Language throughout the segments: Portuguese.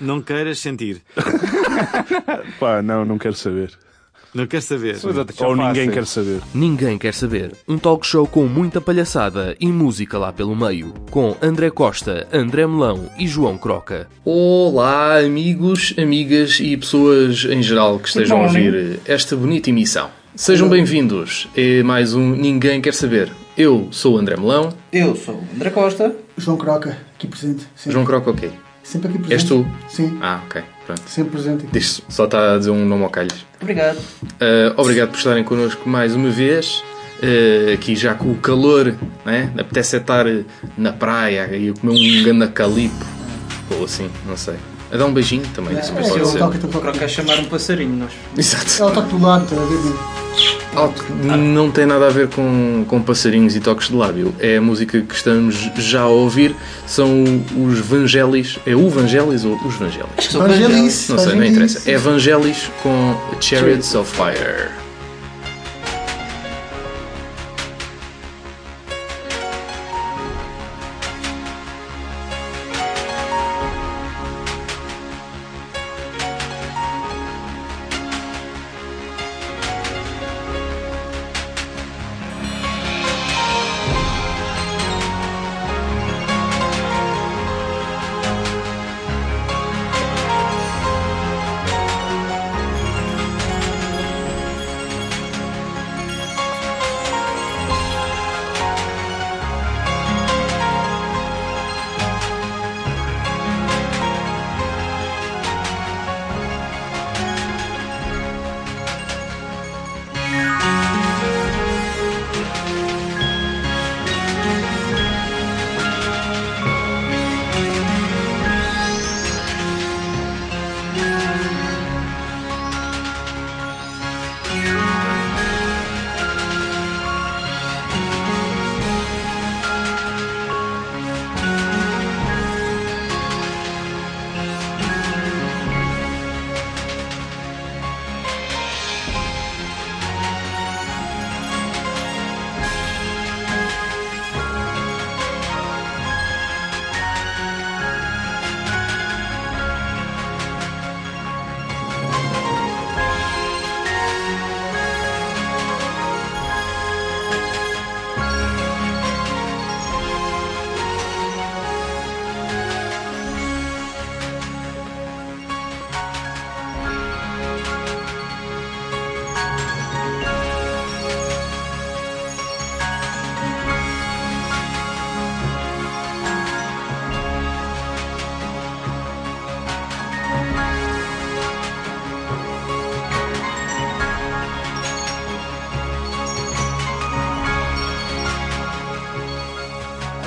Não queiras sentir. Pá, não, não quero saber. Não queres saber. Ou ninguém quer saber. Ninguém quer saber. Um talk show com muita palhaçada e música lá pelo meio. Com André Costa, André Melão e João Croca. Olá, amigos, amigas e pessoas em geral que estejam a ouvir esta bonita emissão. Sejam bem-vindos a mais um Ninguém Quer Saber. Eu sou o André Melão. Eu sou o André Costa. João Croca, aqui presente. Sempre, João Croca, ok. Sempre aqui presente. És tu? Sim, Ah, ok. Pronto. sempre presente aqui. Diz só está a dizer um nome ao calhas. Obrigado. Uh, obrigado por estarem connosco mais uma vez. Uh, aqui já com o calor, né? apetece é estar na praia e comer um ganda calipo. Ou assim, não sei. A dar um beijinho também, isso É, pode eu ser. toco, eu toco. Croca é chamar um passarinho, nós. Exato. Ela toca do lado, está a ver? né? Alto, não tem nada a ver com, com passarinhos e toques de lábio. É a música que estamos já a ouvir. São os Vangelis. É o Vangelis ou os Vangelis? Acho que são Vangelis. Não sei, não interessa. É Vangelis com Chariots of Fire.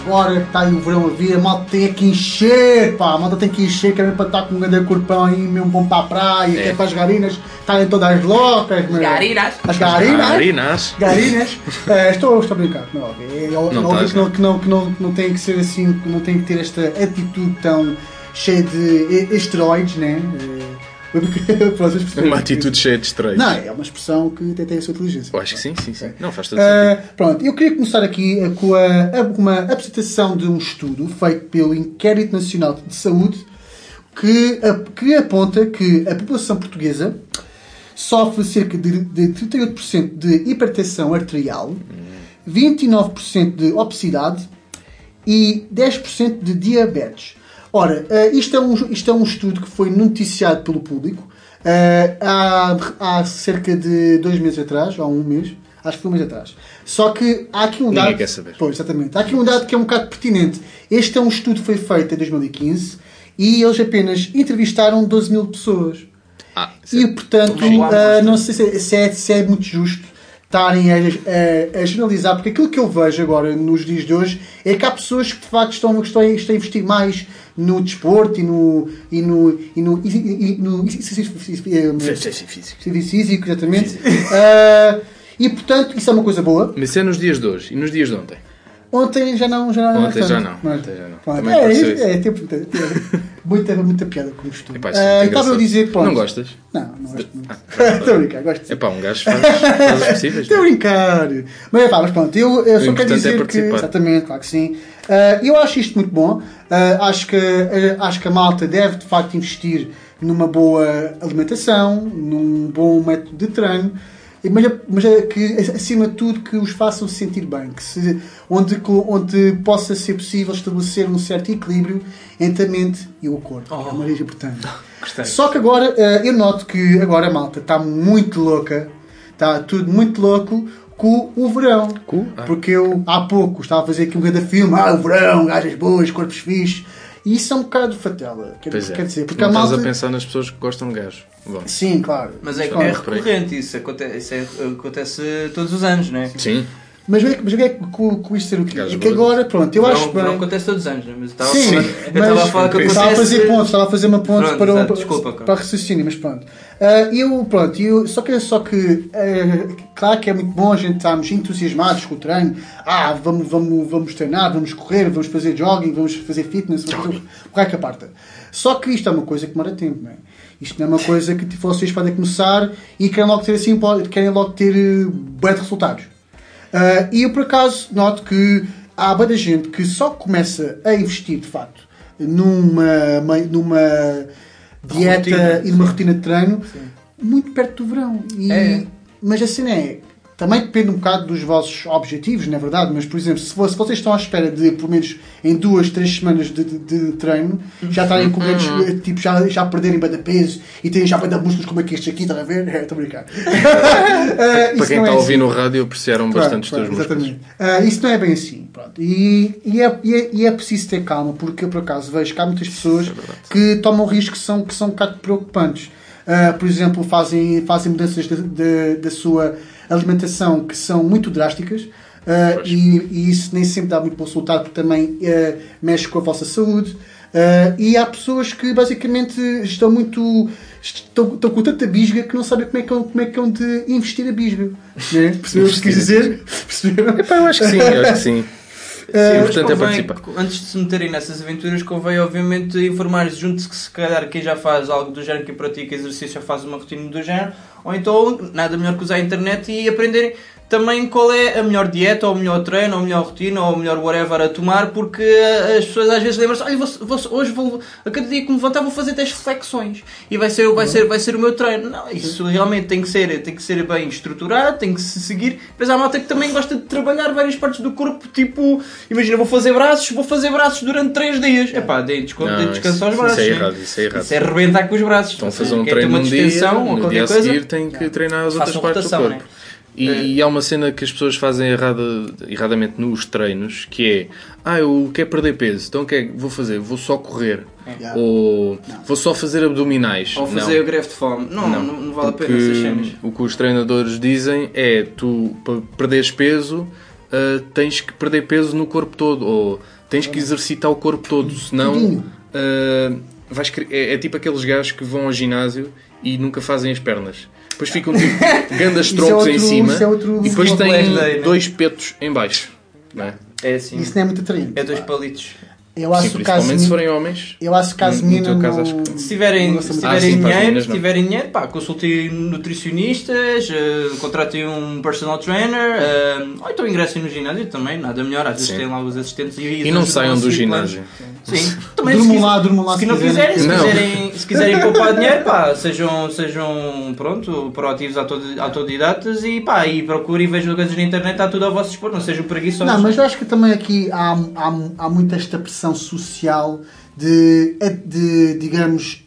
Agora que está aí o verão a vir, a malta tem que encher, pá. A malta tem que encher, que é mesmo para estar com um grande corpão aí, mesmo bom para a praia, que é para as garinas estarem todas loucas. meu. Garinas. As garinas. Arinas. Garinas. É, estou, estou a brincar, não é óbvio. É, é Não óbvio estás, que, não, que, não, que, não, que não tem que ser assim, que não tem que ter esta atitude tão cheia de esteroides, né? É, Uma atitude cheia de estranhos. Não, é uma expressão que tem, tem a sua inteligência. Eu acho que sim, sim, sim. Não, faz todo Ah, sentido. pronto, eu queria começar aqui com a, uma apresentação de um estudo feito pelo Inquérito Nacional de Saúde que, que aponta que a população portuguesa sofre cerca de, de 38% de hipertensão arterial, 29% de obesidade e 10% de diabetes. Ora, eh, isto, é um, isto é um estudo que foi noticiado pelo público eh, há, há cerca de dois meses atrás, ou um mês, acho que foi um mês atrás. Só que há aqui um Ninguém dado. quer saber. Pois, exatamente. Há aqui um dado que é um bocado pertinente. Este é um estudo que foi feito em 2015 e eles apenas entrevistaram 12 mil pessoas. Ah. E portanto, ah, não sei se, se é, se é muito justo estarem a, a, a generalizar, porque aquilo que eu vejo agora nos dias de hoje é que há pessoas que de facto estão, estão, a- estão a investir mais no desporto e no. e no. e no. e, e- e no exercício físico, exatamente. Ah, e portanto, isso é uma coisa boa. Mas isso é nos dias de hoje e nos dias de ontem. Ontem já não. Já não Ontem já não, Mas- ontem já não. Pronto, Também É, pode ser é, isso. é, tem muita, tem muita, muita piada com isto. Epá, isso é Ah, e estava a dizer, pronto. Não gostas? Não, não gosto muito. Estou a brincar, gosto É pá, um gajo faz, faz os possíveis. Estou a brincar. Mas, pá, mas pronto, eu, eu só quero importante é dizer que. Exatamente, claro que sim. Ah, eu acho isto muito bom. Ah, acho, que, ah, acho que a malta deve de facto investir numa boa alimentação, num bom método de treino, mas, é- mas é que, acima de tudo, que os façam sentir bem, que se, onde, onde possa ser possível estabelecer um certo equilíbrio entre a mente e o corpo. que É uma coisa importante. Gostei. Só que agora, eh, eu noto que agora a malta está muito louca, está tudo muito louco com o verão. Com? Ah. Porque eu há pouco estava a fazer aqui um grande filme, ah, o verão, gajas boas, corpos fixes. E isso é um bocado fatela. Quer, Pois é. quer dizer, porque não a malta. estás a pensar nas pessoas que gostam de gajo. Bom. Sim, claro. Mas é, é recorrente, isso acontece, isso é- acontece todos os anos, não é? Sim. Mas o que mas o que é que com, com isto ser o quê? Gajos É que agora, pronto, eu acho não, bem. não acontece todos os anos, não é? Mas estava Sim, a é que eu estava a falar que mas acontece... estava a fazer pontos, estava a fazer uma ponte Pronto, para, o, exato, desculpa, para, cara. raciocínio, mas pronto. Ah, eu, pronto, eu, só que, só que ah, claro que é muito bom a gente estarmos entusiasmados com o treino. Ah, vamos, vamos, vamos treinar, vamos correr, vamos fazer jogging, vamos fazer fitness, vamos que é que aparta. Só que isto é uma coisa que demora tempo, não é? Isto não é uma coisa que vocês podem começar e querem logo ter assim, pode- querem logo ter uh, bué de resultados. Ah, e eu por acaso noto que há muita gente que só começa a investir de facto numa, numa dieta Rotina, e numa rotina de treino muito perto do verão. E- É. Mas assim é. Também depende um bocado dos vossos objetivos, na verdade, mas por exemplo, se, vo- se vocês estão à espera de pelo menos em duas, três semanas de, de- de treino, já estarem com menos, Uhum. tipo, já, já perderem bem de peso e terem já bem de músculos como é que estes aqui, estão a ver? É, Estou a brincar. Eh, Para quem está é a ouvir assim. no rádio, apreciaram Pronto, bastante os teus músculos. exatamente. Ah, isso não é bem assim. Pronto. E, e, é, e, é, e é preciso ter calma, porque eu por acaso vejo que há muitas pessoas que tomam riscos que são, que são um bocado preocupantes. Ah, por exemplo, fazem, fazem mudanças da- da- da sua alimentação que são muito drásticas. Pois. e, e isso nem sempre dá muito bom resultado porque também ah, mexe com a vossa saúde. Ah, e há pessoas que basicamente estão muito. estão, estão com tanta bisga que não sabem como é que, como é que hão de investir a bisga. Né? Percebeu o que quis dizer? Perceberam? Epá, eu acho que sim, eu acho que sim. Eh, Sim, importante é participar. antes de se meterem nessas aventuras, convém obviamente informar-se junto-se que se calhar quem já faz algo do género, quem pratica exercício já faz uma rotina do género, ou então nada melhor que usar a internet e aprenderem também qual é a melhor dieta, ou o melhor treino, ou a melhor rotina, ou o melhor whatever a tomar, porque as pessoas às vezes lembram-se, olha, vou, vou- hoje vou, a cada dia que me levantar vou fazer 10 flexões e vai ser, vai ser, vai ser o meu treino. Não, isso realmente tem que ser, tem que ser bem estruturado, tem que se seguir. Depois há malta que também gosta de trabalhar várias partes do corpo, tipo, imagina, vou fazer braços, vou fazer braços durante 3 dias. Epá, dei desconto, Não, descanso isso- aos isso braços. é né? errado, isso é errado. Isso é arrebentar com os braços. Estão a Ou fazer um treino num dia, ou qualquer dia a coisa. seguir tem que treinar as outras Façam partes do rotação, corpo. né? E, e há uma cena que as pessoas fazem errada, erradamente nos treinos, que é ah, eu quero perder peso, então o que é que vou fazer? Vou só correr. Yeah. Ou vou só fazer abdominais. Ou Não. fazer o greve de fome. Não, não, não, vale a pena Porque essas cenas. o que os treinadores dizem é tu para perderes peso ah, tens que perder peso no corpo todo ou tens que exercitar o corpo todo, senão ah, vais é, é tipo aqueles gajos que vão ao ginásio e nunca fazem as pernas. Depois ficam tipo grandes Isso é troncos em cima é outro- e depois day, né? dois petos em baixo. Não é? É assim. Isso não é muito atraente. É dois palitos. Eu acho Sim, principalmente se forem homens. Eu acho que caso No- menina caso, acho que- Se tiverem, se. Ah, tiverem as dinheiro, se tiverem dinheiro, pá, consultem nutricionistas, eh, contratem um personal trainer, eh, ou então ingressem no ginásio também, nada melhor, às vezes Sim. têm lá os assistentes e, E não saiam do ginásio. Sim, também se, lá, lá se, se não quiserem. quiserem, se Não. quiserem, se quiserem poupar dinheiro, pá, sejam, sejam pronto, proativos autodi- autodidatas e pá, e procurem e vejam coisas na internet, está tudo ao vosso dispor, não sejam preguiçosos. Não, mas eu acho que também aqui há, há, há muito esta pressão social de, de digamos,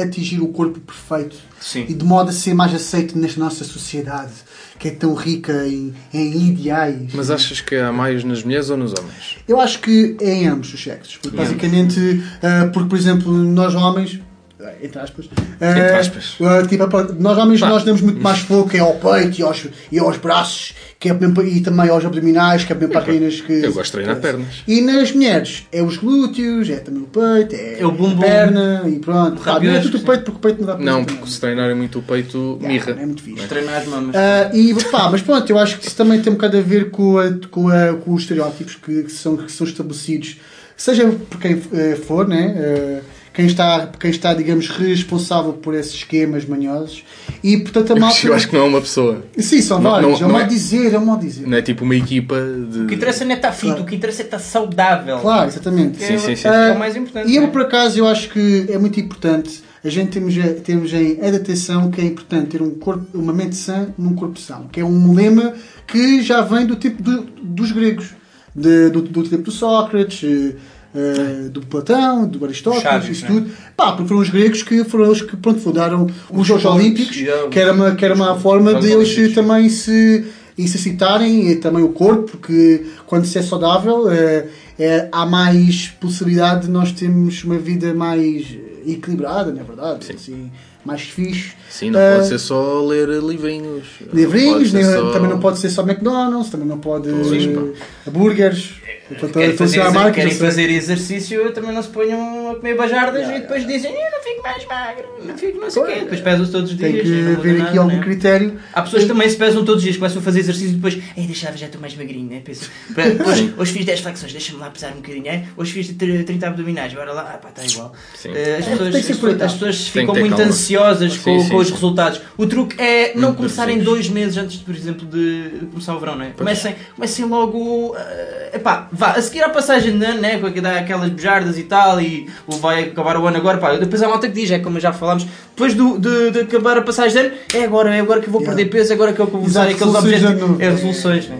atingir o corpo perfeito Sim. e de modo a ser mais aceito nesta nossa sociedade que é tão rica em, em ideais. Mas achas que há mais nas mulheres ou nos homens? Eu acho que é em ambos os sexos. Porque, basicamente, ah, porque, por exemplo, nós homens. ah, Entre aspas. ah, Entre aspas. ah, tipo, nós homens Pá. nós damos muito mais foco é ao peito e aos, e aos braços que é mesmo, para- e também aos abdominais, que é mesmo para aquelas que. Eu gosto de treinar pernas. E nas mulheres é os glúteos, é também o peito, é, É o bumbum. a perna e pronto. Pá, não é tudo o peito porque o peito não dá para Não, porque se treinarem muito o peito, nada. mirra. É muito fixe. Treinar as mamas. Ah, e, pá, mas pronto, eu acho que isso também tem um bocado a ver com, a- com, a- com os estereótipos que, que são, que são estabelecidos, seja por quem eh, for, né? eh, quem está, quem está, digamos, responsável por esses esquemas manhosos. E, portanto, a malta... Eu acho que não é uma pessoa. Sim, são Não- vários. não- é um modo é- dizer, é um modo dizer. Não é tipo uma equipa de. O que interessa não é estar fit, o que interessa é estar saudável. Claro, exatamente. Que Sim, é, sim, sim. é Ah, o mais importante. E eu, né? por acaso, eu acho que é muito importante a gente termos, termos em adaptação que é importante ter um corpo, uma mente sã num corpo são, que é um lema que já vem do tipo do- dos gregos, de- do, do tempo do Sócrates, eh, do Platão, do Aristóteles, isso né? tudo. Pá, porque foram os gregos que foram eles que pronto, fundaram os Jogos esportes, Olímpicos, que era uma, que era uma forma Jogos de eles também se exercitarem e também o corpo, porque quando se é saudável eh, eh, há mais possibilidade de nós termos uma vida mais equilibrada, não é verdade? Assim, mais fixe. Sim, não Ah, pode ser só ler livrinhos. Livrinhos, ser nem- só- também não pode ser só McDonald's, também não pode Pois, eh, pá. hambúrgueres. Portanto, Querem fazer, querem não fazer exercício, também não se ponham a comer bajardas e depois dizem, eu não fico mais magro, não fico não sei o quê. Depois pesam-se todos os dias. Tem que não haver nada, aqui algum né? critério. Há pessoas que também se pesam todos os dias, começam a fazer exercício e depois, ei, deixa lá ver, já estou mais magrinho, né? Pensa, "Pá, hoje, hoje fiz 10 flexões, deixa-me lá pesar um bocadinho, é? Hoje fiz tr- 30 abdominais, bora lá, ah pá, está igual. Sim. Eh, as, É, pessoas, as, pessoas- as pessoas ficam muito calma. Ansiosas com, Sim, sim, com os sim. resultados. O truque é não Muito começarem dois meses antes, por exemplo, de começar o verão, né? Comecem, comecem logo, eh, epá, vá, a seguir à passagem de ano, né? Com aquelas bejardas e tal, e vai acabar o ano agora, pá. Depois há malta que diz, é como já falámos, depois do, de, de acabar a passagem de ano, é agora, é agora que eu vou Yeah. perder peso, é agora que eu vou usar aqueles objetivos. É resoluções, né?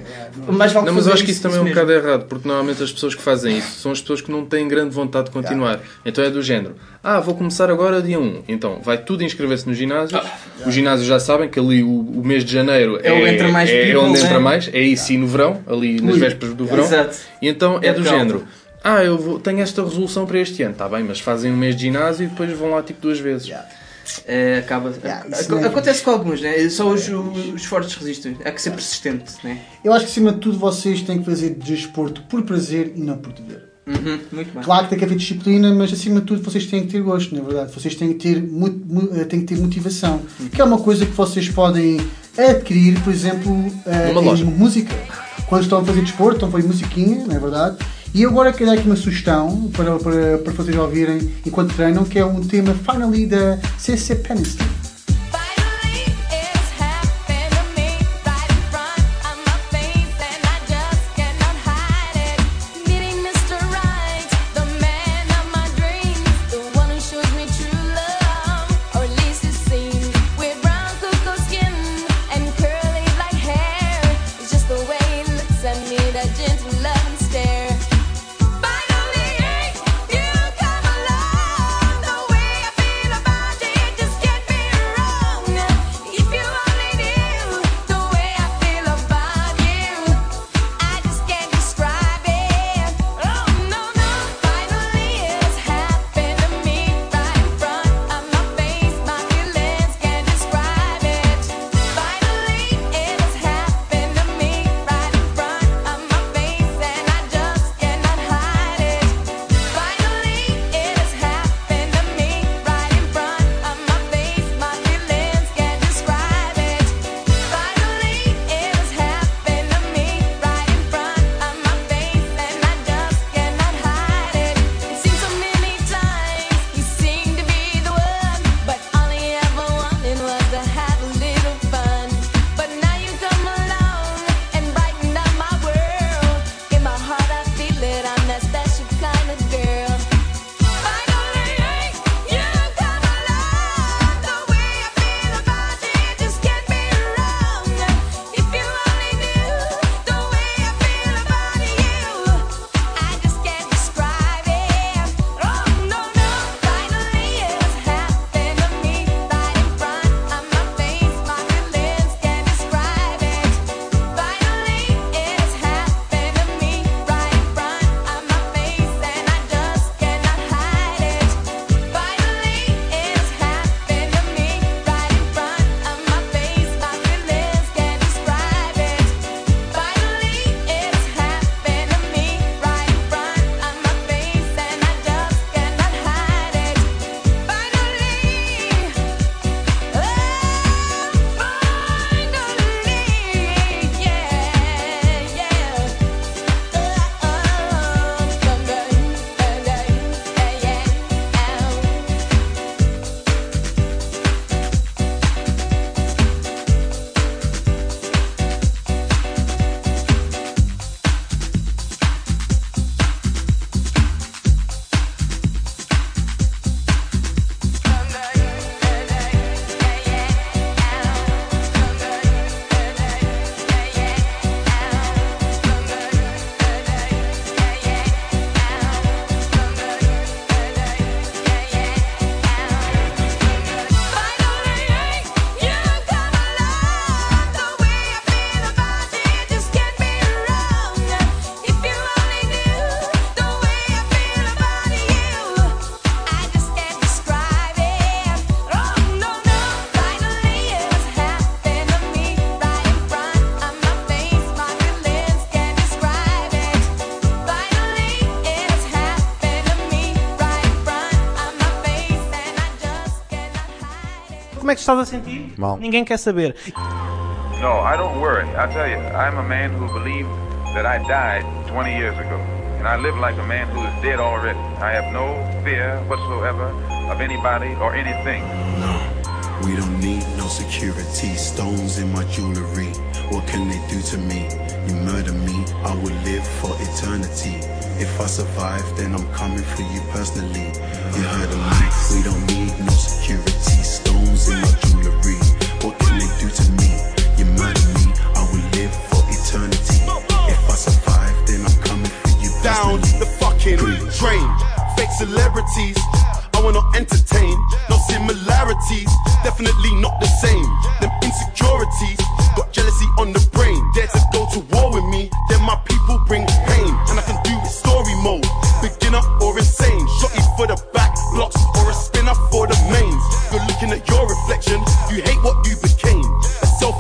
Mais vale Não, mas eu acho que isso também é um bocado errado, porque normalmente as pessoas que fazem isso são as pessoas que não têm grande vontade de continuar. Então é do género: ah, vou começar agora dia 1. Então vai tudo inscrever-se no ginásio. Os ginásios já sabem que ali o, o mês de janeiro É onde entra mais é, people, onde né? entra mais, é isso e no verão, ali nas Ui. vésperas do verão. Exato. E então é, É do calma. género. Ah, eu vou- tenho esta resolução para este ano, está bem, mas fazem um mês de ginásio e depois vão lá tipo duas vezes. É, acaba, Yeah, ac- acontece com alguns, né? Só os, os fortes resistem. Há que ser persistente, né? Eu acho que acima de tudo vocês têm que fazer desporto por prazer e não por dever. Uhum, muito bem. Claro que tem que haver disciplina, mas acima de tudo vocês têm que ter gosto, na verdade. Vocês têm que ter, eh, têm que ter motivação. Que é uma coisa que vocês podem adquirir, por exemplo, Numa em loja. música. Quando estão a fazer desporto, estão a fazer musiquinha, não é verdade? E agora quero dar aqui uma sugestão para, para, para vocês ouvirem enquanto treinam, que é um tema Finally da CC Peniston. Estás a sentir? Mal. Ninguém quer saber. No, I don't worry. I tell you, I'm a man who believed that I died 20 years ago. And I live like a man who is dead already. I have no fear whatsoever of anybody or anything. We don't need no security, stones in my jewelry. What can they do to me? You murder me, I will live for eternity. If I survive, then I'm coming for you personally. You heard of me, we don't need no security, What can they do to me? You murder me, I will live for eternity. If I survive, then I'm coming you down the fucking drain. Fake celebrities, I wanna entertain. No similarities, definitely not the same. Them insecurities, got jealousy on the brain. Dare to go to war with me, then my people bring pain. And I can do it story mode, beginner or insane. Shotty for the back blocks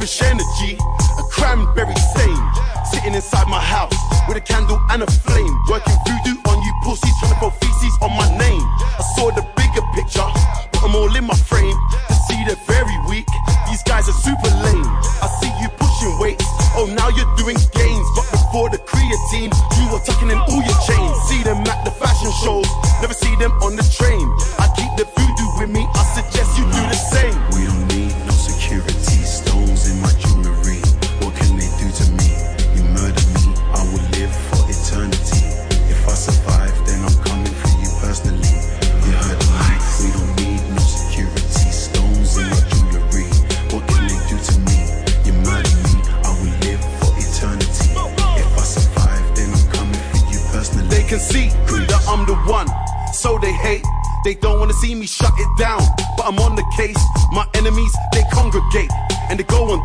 selfish energy, a cranberry stain. Sitting inside my house with a candle and a flame. Working voodoo on you pussies, trying to throw feces on my name. I saw the bigger picture, put them all in my frame. To see they're very weak, these guys are super lame. I see you pushing weights, oh now you're doing gains. But before the creatine, you were tucking in all your chains. See them at the fashion shows, never see them on the train.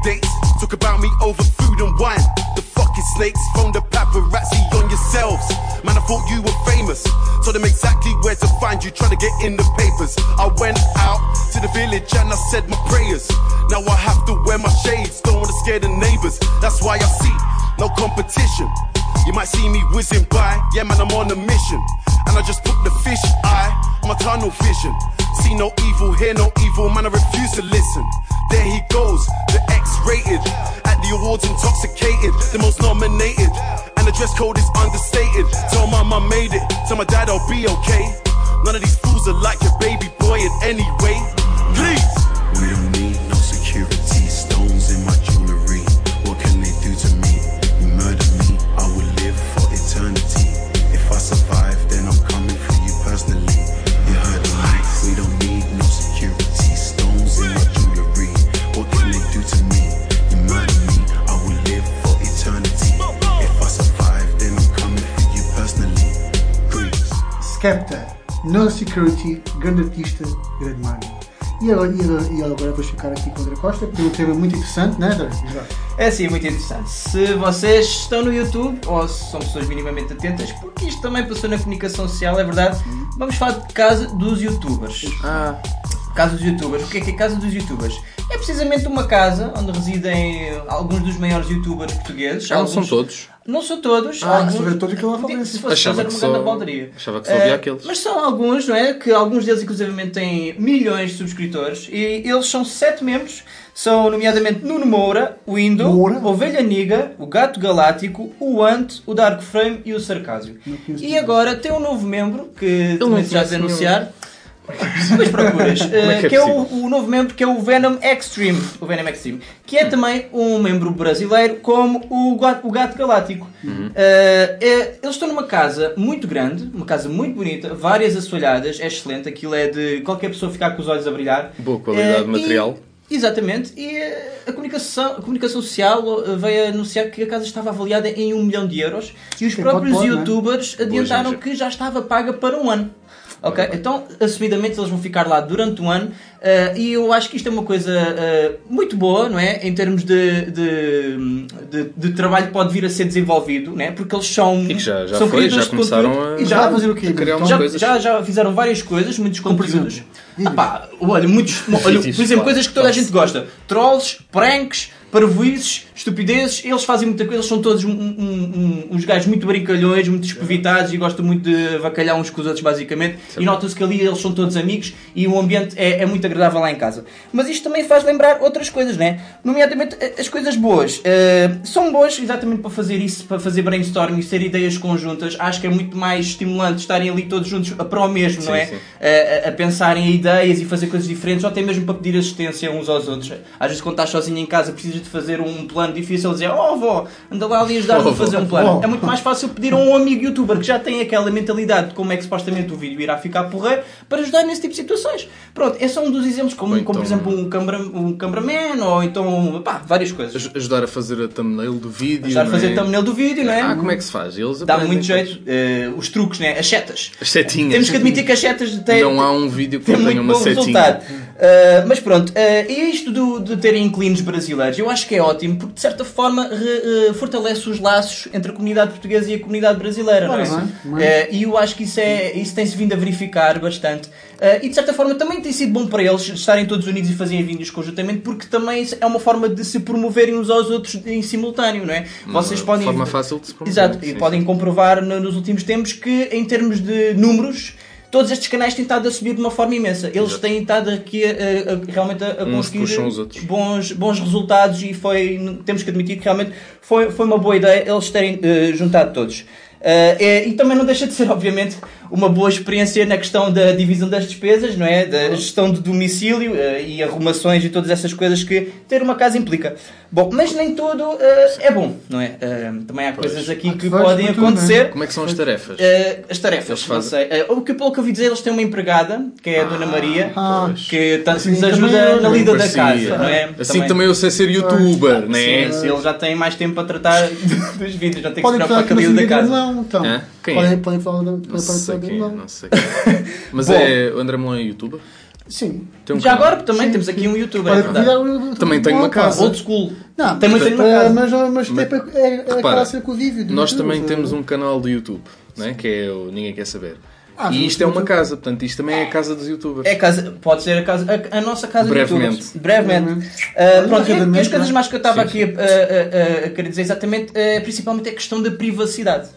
Dates. Talk about me over food and wine. The fucking snakes phone the paparazzi on yourselves. Man, I thought you were famous. Told them exactly where to find you, try to get in the papers. I went out to the village and I said my prayers. Now I have to wear my shades, don't wanna scare the neighbors. That's why I see no competition. You might see me whizzing by, yeah man, I'm on a mission. And I just put the fish eye my tunnel vision. See no evil, hear no evil, man, I refuse to listen. There he goes, the X-rated. At the awards intoxicated, the most nominated. And the dress code is understated. Tell mom I made it, tell my dad I'll be okay. None of these fools are like your baby boy in any way. Please! Skepta, No Security, grande artista, grande mago. E agora, e agora, e agora vou ficar aqui com o André Costa, porque é um tema muito interessante, não é, André? Exato. É sim, muito interessante. Se vocês estão no YouTube ou se são pessoas minimamente atentas, porque isto também passou na comunicação social, é verdade, vamos falar de casa dos youtubers. Ah, casa dos youtubers. O que é que é casa dos youtubers? É precisamente uma casa onde residem alguns dos maiores youtubers portugueses. Ah, não são alguns- todos. Não são todos. Ah, alguns- todos, aquilo é falência. Se fosse Achava fazer que uma só- grande baldaria. achava que só havia Eh, aqueles. Mas são alguns, não é? Que alguns deles, inclusive, têm milhões de subscritores e eles são sete membros. São, nomeadamente, Nuno Moura, o Indo, Moura? Ovelha Niga, o Gato Galáctico, o Ant, o Dark Frame e o Sarcásio. E agora tem um novo membro que não também já de anunciar. Depois procuras. eh, é que é, possível? o, o novo membro que é o Venom Extreme. O Venom Extreme. Que é também um membro brasileiro como o Gato, o Gato Galáctico. Eh, é- eles estão numa casa muito grande, uma casa muito bonita, várias assoalhadas, é excelente. Aquilo é de qualquer pessoa ficar com os olhos a brilhar. Boa qualidade Eh, de material. e- exatamente. E eh, a comunicação, a comunicação social eh, veio anunciar que a casa estava avaliada em um milhão de euros e os Sim, próprios pode é? youtubers adiantaram gente. que já estava paga para um ano. Ok? Então, assumidamente, eles vão ficar lá durante um ano eh, e eu acho que isto é uma coisa eh, muito boa, não é? Em termos de, de, de, de trabalho que pode vir a ser desenvolvido, não é? Porque eles são. E que já, já são foi, já começaram a, E Já vai fazer o quê? a criar Então, já, já, já fizeram várias coisas, muitos conteúdos. exemplo? Ah, pá, olha, muitos, olha, por exemplo, coisas que toda a gente gosta: trolls, pranks, parvoices, estupidezes, eles fazem muita coisa, eles são todos um- um- um- uns gajos muito brincalhões, muito espevitados e gostam muito de avacalhar uns com os outros, basicamente. E nota-se que ali eles são todos amigos e o ambiente é, é muito agradável lá em casa. Mas isto também faz lembrar outras coisas, né? Nomeadamente eh, as coisas boas. Eh, são boas exatamente para fazer isso, para fazer brainstorming, ter ideias conjuntas. Acho que é muito mais estimulante estarem ali todos juntos para o mesmo, não Sim, é? sim. a, a- a pensarem em ideias e fazer coisas diferentes, ou até mesmo para pedir assistência uns aos outros. Às vezes, quando estás sozinho em casa, precisas de fazer um plano difícil, dizer, oh avó, anda lá ali ajudar-me Oh, a fazer um plano. Oh. É muito mais fácil pedir a um amigo youtuber que já tem aquela mentalidade de como é que supostamente o vídeo irá ficar porreiro para ajudar nesse tipo de situações. Pronto, esse é um dos exemplos, como, Ou como por então- exemplo um, camera, um cameraman, ou então, pá, várias coisas. Aj- Ajudar a fazer a thumbnail do vídeo. Ajudar a fazer é? thumbnail do vídeo, não é? Ah, como é que se faz? Eles Dá muito jeito. eh, os truques, né? As setas. As setinhas. Temos que admitir que as setas têm, Não há um vídeo que tenha uma setinha. resultado. Uh, mas pronto, uh, e isto do, de terem inquilinos brasileiros, eu acho que é ótimo, porque de certa forma re- uh, fortalece os laços entre a comunidade portuguesa e a comunidade brasileira, não é? Bem, Uh, e eu acho que isso, é, isso tem-se vindo a verificar bastante. Uh, e de certa forma também tem sido bom para eles estarem todos unidos e fazerem vídeos conjuntamente, porque também é uma forma de se promoverem uns aos outros em simultâneo, não é? Vocês podem. forma fácil de se promover. Exato, Sim, e podem comprovar no- nos últimos tempos que, em termos de números, todos estes canais têm estado a subir de uma forma imensa. Eles Exato. têm estado aqui a, a- a- realmente a, conseguir bons, bons resultados e foi, temos que admitir que realmente foi, foi uma boa ideia eles terem eh, juntado todos. Eh, é- e também não deixa de ser, obviamente, uma boa experiência na questão da divisão das despesas, não é? Da gestão de domicílio eh, e arrumações e todas essas coisas que ter uma casa implica. Bom, mas nem tudo eh, é bom, não é? Eh, também há coisas aqui que podem tudo, não é? acontecer. Como é que são as tarefas? As tarefas, Eles não fazem- sei. O que pelo que eu ouvi dizer, eles têm uma empregada, que é a Dona Maria, Ah, que tanto Sim, nos também ajuda eu- na lida da casa, não é? Assim também eu sei ser youtuber, não é? Sim, se ele já tem mais tempo para tratar dos vídeos, não tem que se preocupar com a lida da casa. Melão, então. Hã? Quem podem, é? podem falar da Não sei quem é, não sei quem é. Mas Bom. é o André Melão é youtuber? Sim. Tem um Já canal. agora também temos aqui um youtuber, é verdade. o- Também tenho uma casa. Old school. Não, Também tenho uma eh, casa. Mas, mas, Mas- tipo, é, é, é Repara, aquela cena com o vídeo. do Nós YouTube, também eh, temos um canal do YouTube, né? que é o Ninguém Quer Saber. Ah, e mas isto é uma casa, portanto, isto também é a casa dos youtubers. É a casa, pode ser a, casa, a, a nossa casa de Brevemente. youtubers. Brevemente. Brevemente. Ah, pronto, e- e as coisas é? mais que eu estava Sim, aqui a, a- a- a querer dizer exatamente é principalmente a questão da privacidade.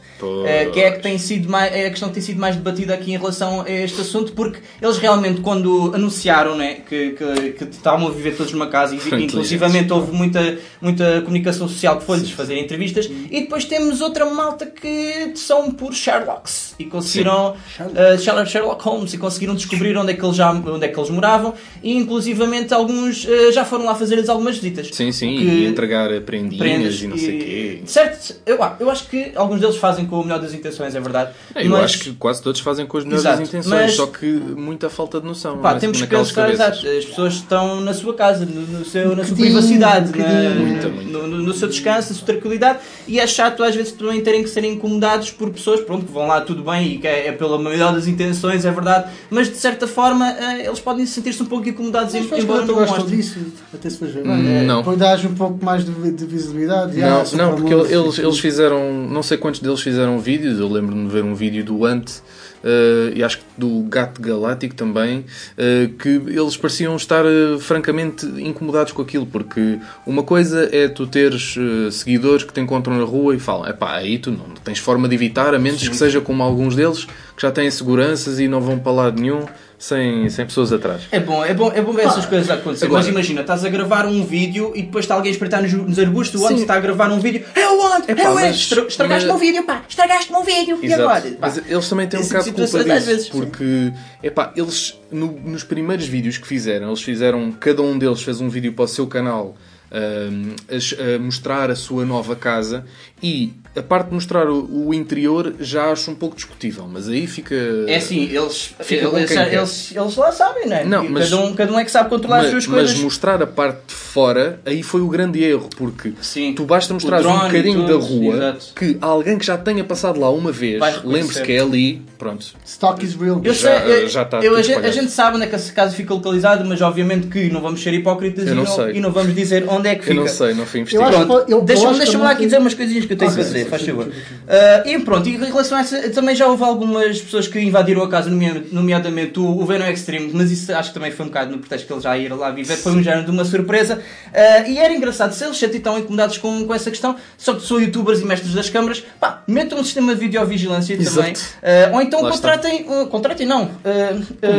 Eh, que é, que tem sido mais, é a questão que tem sido mais debatida aqui em relação a este assunto, porque eles realmente, quando anunciaram né, que, que, que estavam a viver todos numa casa, e inclusivamente houve muita, muita comunicação social que foi-lhes fazer entrevistas, e depois temos outra malta que são por Sherlocks e conseguiram eh, Sherlock Sherlock Holmes e conseguiram descobrir onde é que eles, já, onde é que eles moravam, e inclusivamente alguns eh, já foram lá fazer-lhes algumas visitas. Sim, sim, Que- e entregar prendinhas e não sei o quê. Certo, eu, eu acho que alguns deles fazem com a melhor das intenções, é verdade. É, eu mas, acho que quase todos fazem com as melhores Exato, intenções, mas- só que muita falta de noção. pá, é? temos que pensar, exato, as pessoas estão na sua casa, no, no seu, na sua privacidade, um na-. Muita, muita. No, no- seu descanso, na sua tranquilidade, e é chato às vezes também terem que ser incomodados por pessoas pronto, que vão lá tudo bem e que é, é pela melhor das intenções, é verdade, mas de certa forma eh, eles podem sentir-se um pouco incomodados, Mas embora quando não gostam disso, até se faz Hum, bem. não. Depois dás um pouco mais de, de visibilidade. Não, não, porque eles, eles fizeram, não sei quantos deles fizeram vídeos, eu lembro-me de ver um vídeo do Ant eh, e acho que do Gato Galáctico também, eh, que eles pareciam estar eh, francamente incomodados com aquilo, porque uma coisa é tu teres seguidores que te encontram na rua e falam, epá, aí tu não tens forma de evitar, a menos que seja como alguns deles, que já têm seguranças e não vão para lado nenhum sem, sem pessoas atrás. É bom, é bom, é bom ver essas coisas a acontecer. Agora- Mas imagina, estás a gravar um vídeo e depois está alguém a espreitar nos, nos arbustos, o. Ant está a gravar um vídeo. Want, Epá, eu mas- want. Estra- Estragaste-me mas- o vídeo, pá. Estragaste-me o vídeo. E Exato. agora? Pá. Mas eles também têm um bocado de tipo de culpa disso, vezes, porque epá, eles no- nos primeiros vídeos que fizeram, eles fizeram, cada um deles fez um vídeo para o seu canal a, a mostrar a sua nova casa e a parte de mostrar o, o interior já acho um pouco discutível, mas aí fica. É assim, eles, eles, eles, eles lá sabem, não é? Não, mas- cada, um, cada um é que sabe controlar as mas, suas mas coisas. mostrar a parte de fora, aí foi o grande erro, porque Sim. tu basta mostrar um bocadinho da rua exato. que alguém que já tenha passado lá uma vez, lembre-se que é ali, pronto, Stock is real. Eu Já- sei, eu- já está eu- tudo a, gente, a gente sabe onde é que essa casa fica localizada, mas obviamente que não vamos ser hipócritas e, não não, e não vamos dizer onde é que fica. Eu não sei, não fui Eu investigar. acho eu- deixa-me eu acho que deixa lá aqui dizer umas coisinhas que eu tenho Ah, para dizer, faz favor. Ah, e pronto, e em relação a essa, também já houve algumas pessoas que invadiram a casa, nomea- nomeadamente o, o Venom Extreme, mas isso acho que também foi um bocado no pretexto que ele já ia lá viver, foi um género de uma surpresa. Ah, e era engraçado, se eles se estão incomodados com, com essa questão, só que são youtubers e mestres das câmaras, pá, metam um sistema de videovigilância também. Exato. Ah, ou então Lá contratem, ah, contratem não,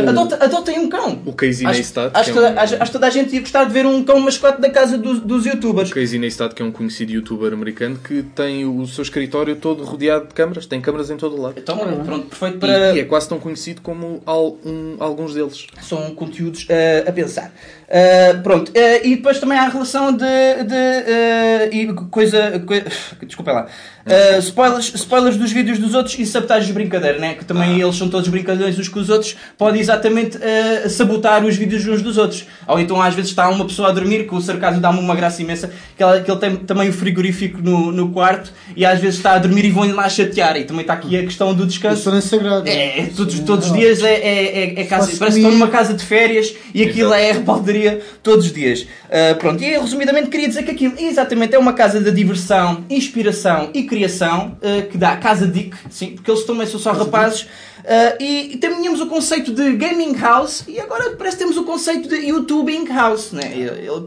adota- adotem um cão. O Casey Acho, Neistat, acho, que que é um- toda- acho- acho que toda a gente ia gostar de ver um cão mascote da casa dos, dos youtubers. Casey Neistat, que é um conhecido youtuber americano que tem o seu escritório todo rodeado de câmaras, tem câmaras em todo o lado. Então, pronto, perfeito para. e é quase tão conhecido como al- um- alguns deles. São conteúdos eh, a pensar. Eh, pronto, eh, e depois também há a relação de. de e coisa. coi- desculpem lá. Eh, spoilers, spoilers dos vídeos dos outros e sabotagens de brincadeira, né? que também eles são todos brincalhões uns com os outros, podem exatamente eh, sabotar os vídeos uns dos outros. Ou então às vezes está uma pessoa a dormir, que o sarcasmo dá-me uma graça imensa, que, ela- que ele tem também o frigorífico no, no quarto e às vezes está a dormir e vão-lhe lá chatear. E também está aqui a questão do O descanso. sono é sagrado. É, é, todos, todos os dias é, é, é, é casa, parece que estão numa casa de férias e aquilo é rebaldaria todos os dias. Ah, pronto, e resumidamente queria dizer que aquilo exatamente é uma casa de diversão, inspiração e criação ah, que dá Casa Dick, sim, porque eles também são só rapazes. Ah, e, e tínhamos o conceito de gaming house e agora parece que temos o conceito de YouTubing house. Né?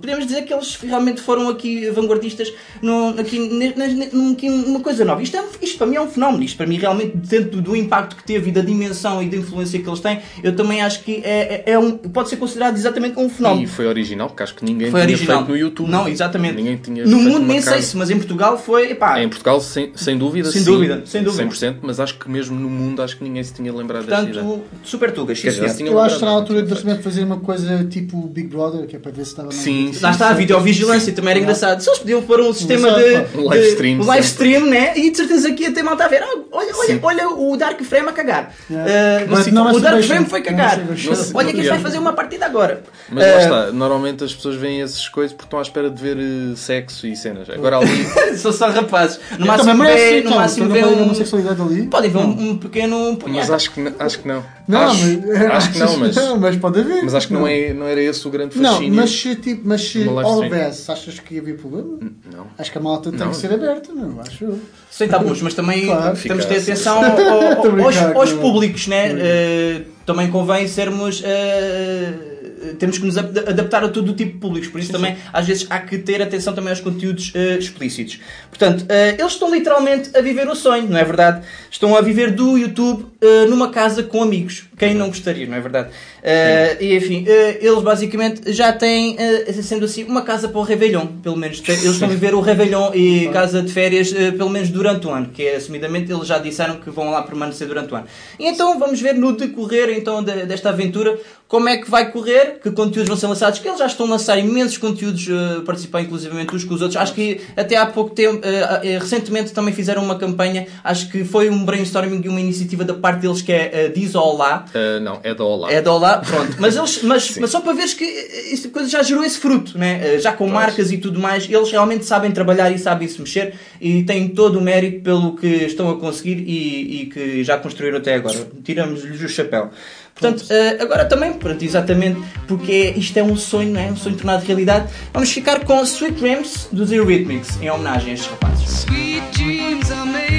Podemos dizer que eles realmente foram aqui vanguardistas num- aqui numa coisa nova. Isto, é, isto para mim é um fenómeno. Isto para mim realmente, dentro do impacto que teve e da dimensão e da influência que eles têm, eu também acho que é, é- é um, pode ser considerado exatamente um fenómeno. E foi original, porque acho que ninguém Foi tinha original. feito no YouTube. Não, exatamente. Ninguém tinha no mundo nem sei se, mas em Portugal foi. Epá, Em Portugal, sem, sem dúvida, Sem sim. dúvida, sem dúvida. 100%, mas acho que mesmo no mundo, acho que ninguém se tinha lembrado desta ideia. portanto, super tugas. sim, senhor. tinha Eu acho que na lembrado, altura de não de tinha repente fazer uma coisa tipo Big Brother, que é para ver se estava Sim, divertido. Lá está a videovigilância, também era engraçado. Se eles podiam pôr um sistema de. Um live stream um live stream, né? E de certeza que ia ter malta a ver. Ah, olha, olha, olha o Dark Frame a cagar. Yeah. Ah, Mas o ser Dark Frame foi Não cagar. Olha que vai fazer uma partida agora. Mas lá Ah, está, normalmente as pessoas veem essas coisas porque estão à espera de ver eh, sexo e cenas. Agora ali. São só rapazes. No Também máximo vê, no então, máximo então vê. Podem ver um, pequeno mas. Acho que, acho que não. Não, acho, mas, acho que não, mas, não, mas pode haver. mas acho que não, é, não era esse o grande Não, fascínio. mas se, tipo, mas se houvesse, achas que ia haver problema? Não. Acho que a malta tem Não. que ser aberta, não acho. Sem tabus, mas também Claro. temos de ter Fica- atenção ao- ao- aos, aos públicos, né? Eh, também convém sermos. eh, temos que nos ap- adaptar a todo o tipo de públicos, por isso também às vezes há que ter atenção também aos conteúdos eh, explícitos. Portanto, eh, eles estão literalmente a viver o sonho, não é verdade? Estão a viver do YouTube eh, numa casa com amigos. Quem não gostaria, não é verdade? Eh, e enfim, eh, eles basicamente já têm, sendo assim, uma casa para o Réveillon, pelo menos. Eles estão a viver o Réveillon e casa de férias, pelo menos durante o ano, que é assumidamente eles já disseram que vão lá permanecer durante o ano. E então vamos ver no decorrer então de- desta aventura como é que vai correr, que conteúdos vão ser lançados, que eles já estão a lançar imensos conteúdos, eh, participar inclusivamente uns com os outros. Acho que até há pouco tempo, recentemente também fizeram uma campanha, acho que foi um brainstorming e uma iniciativa da parte deles que é eh, Diz Olá. Ah, não, é da Olá. É da Olá, pronto. Mas, eles, mas, mas só para veres que eh, esta coisa já gerou esse fruto, né? Eh, já com marcas e tudo mais, eles realmente sabem trabalhar e sabem se mexer e têm todo o mérito pelo que estão a conseguir e, e que já construíram até agora. Tiramos-lhes o chapéu. Portanto, agora também, pronto, exatamente, porque isto é um sonho, não é? Um sonho tornado realidade. Vamos ficar com Sweet Dreams dos Eurythmics, em homenagem a estes rapazes. Sweet dreams are made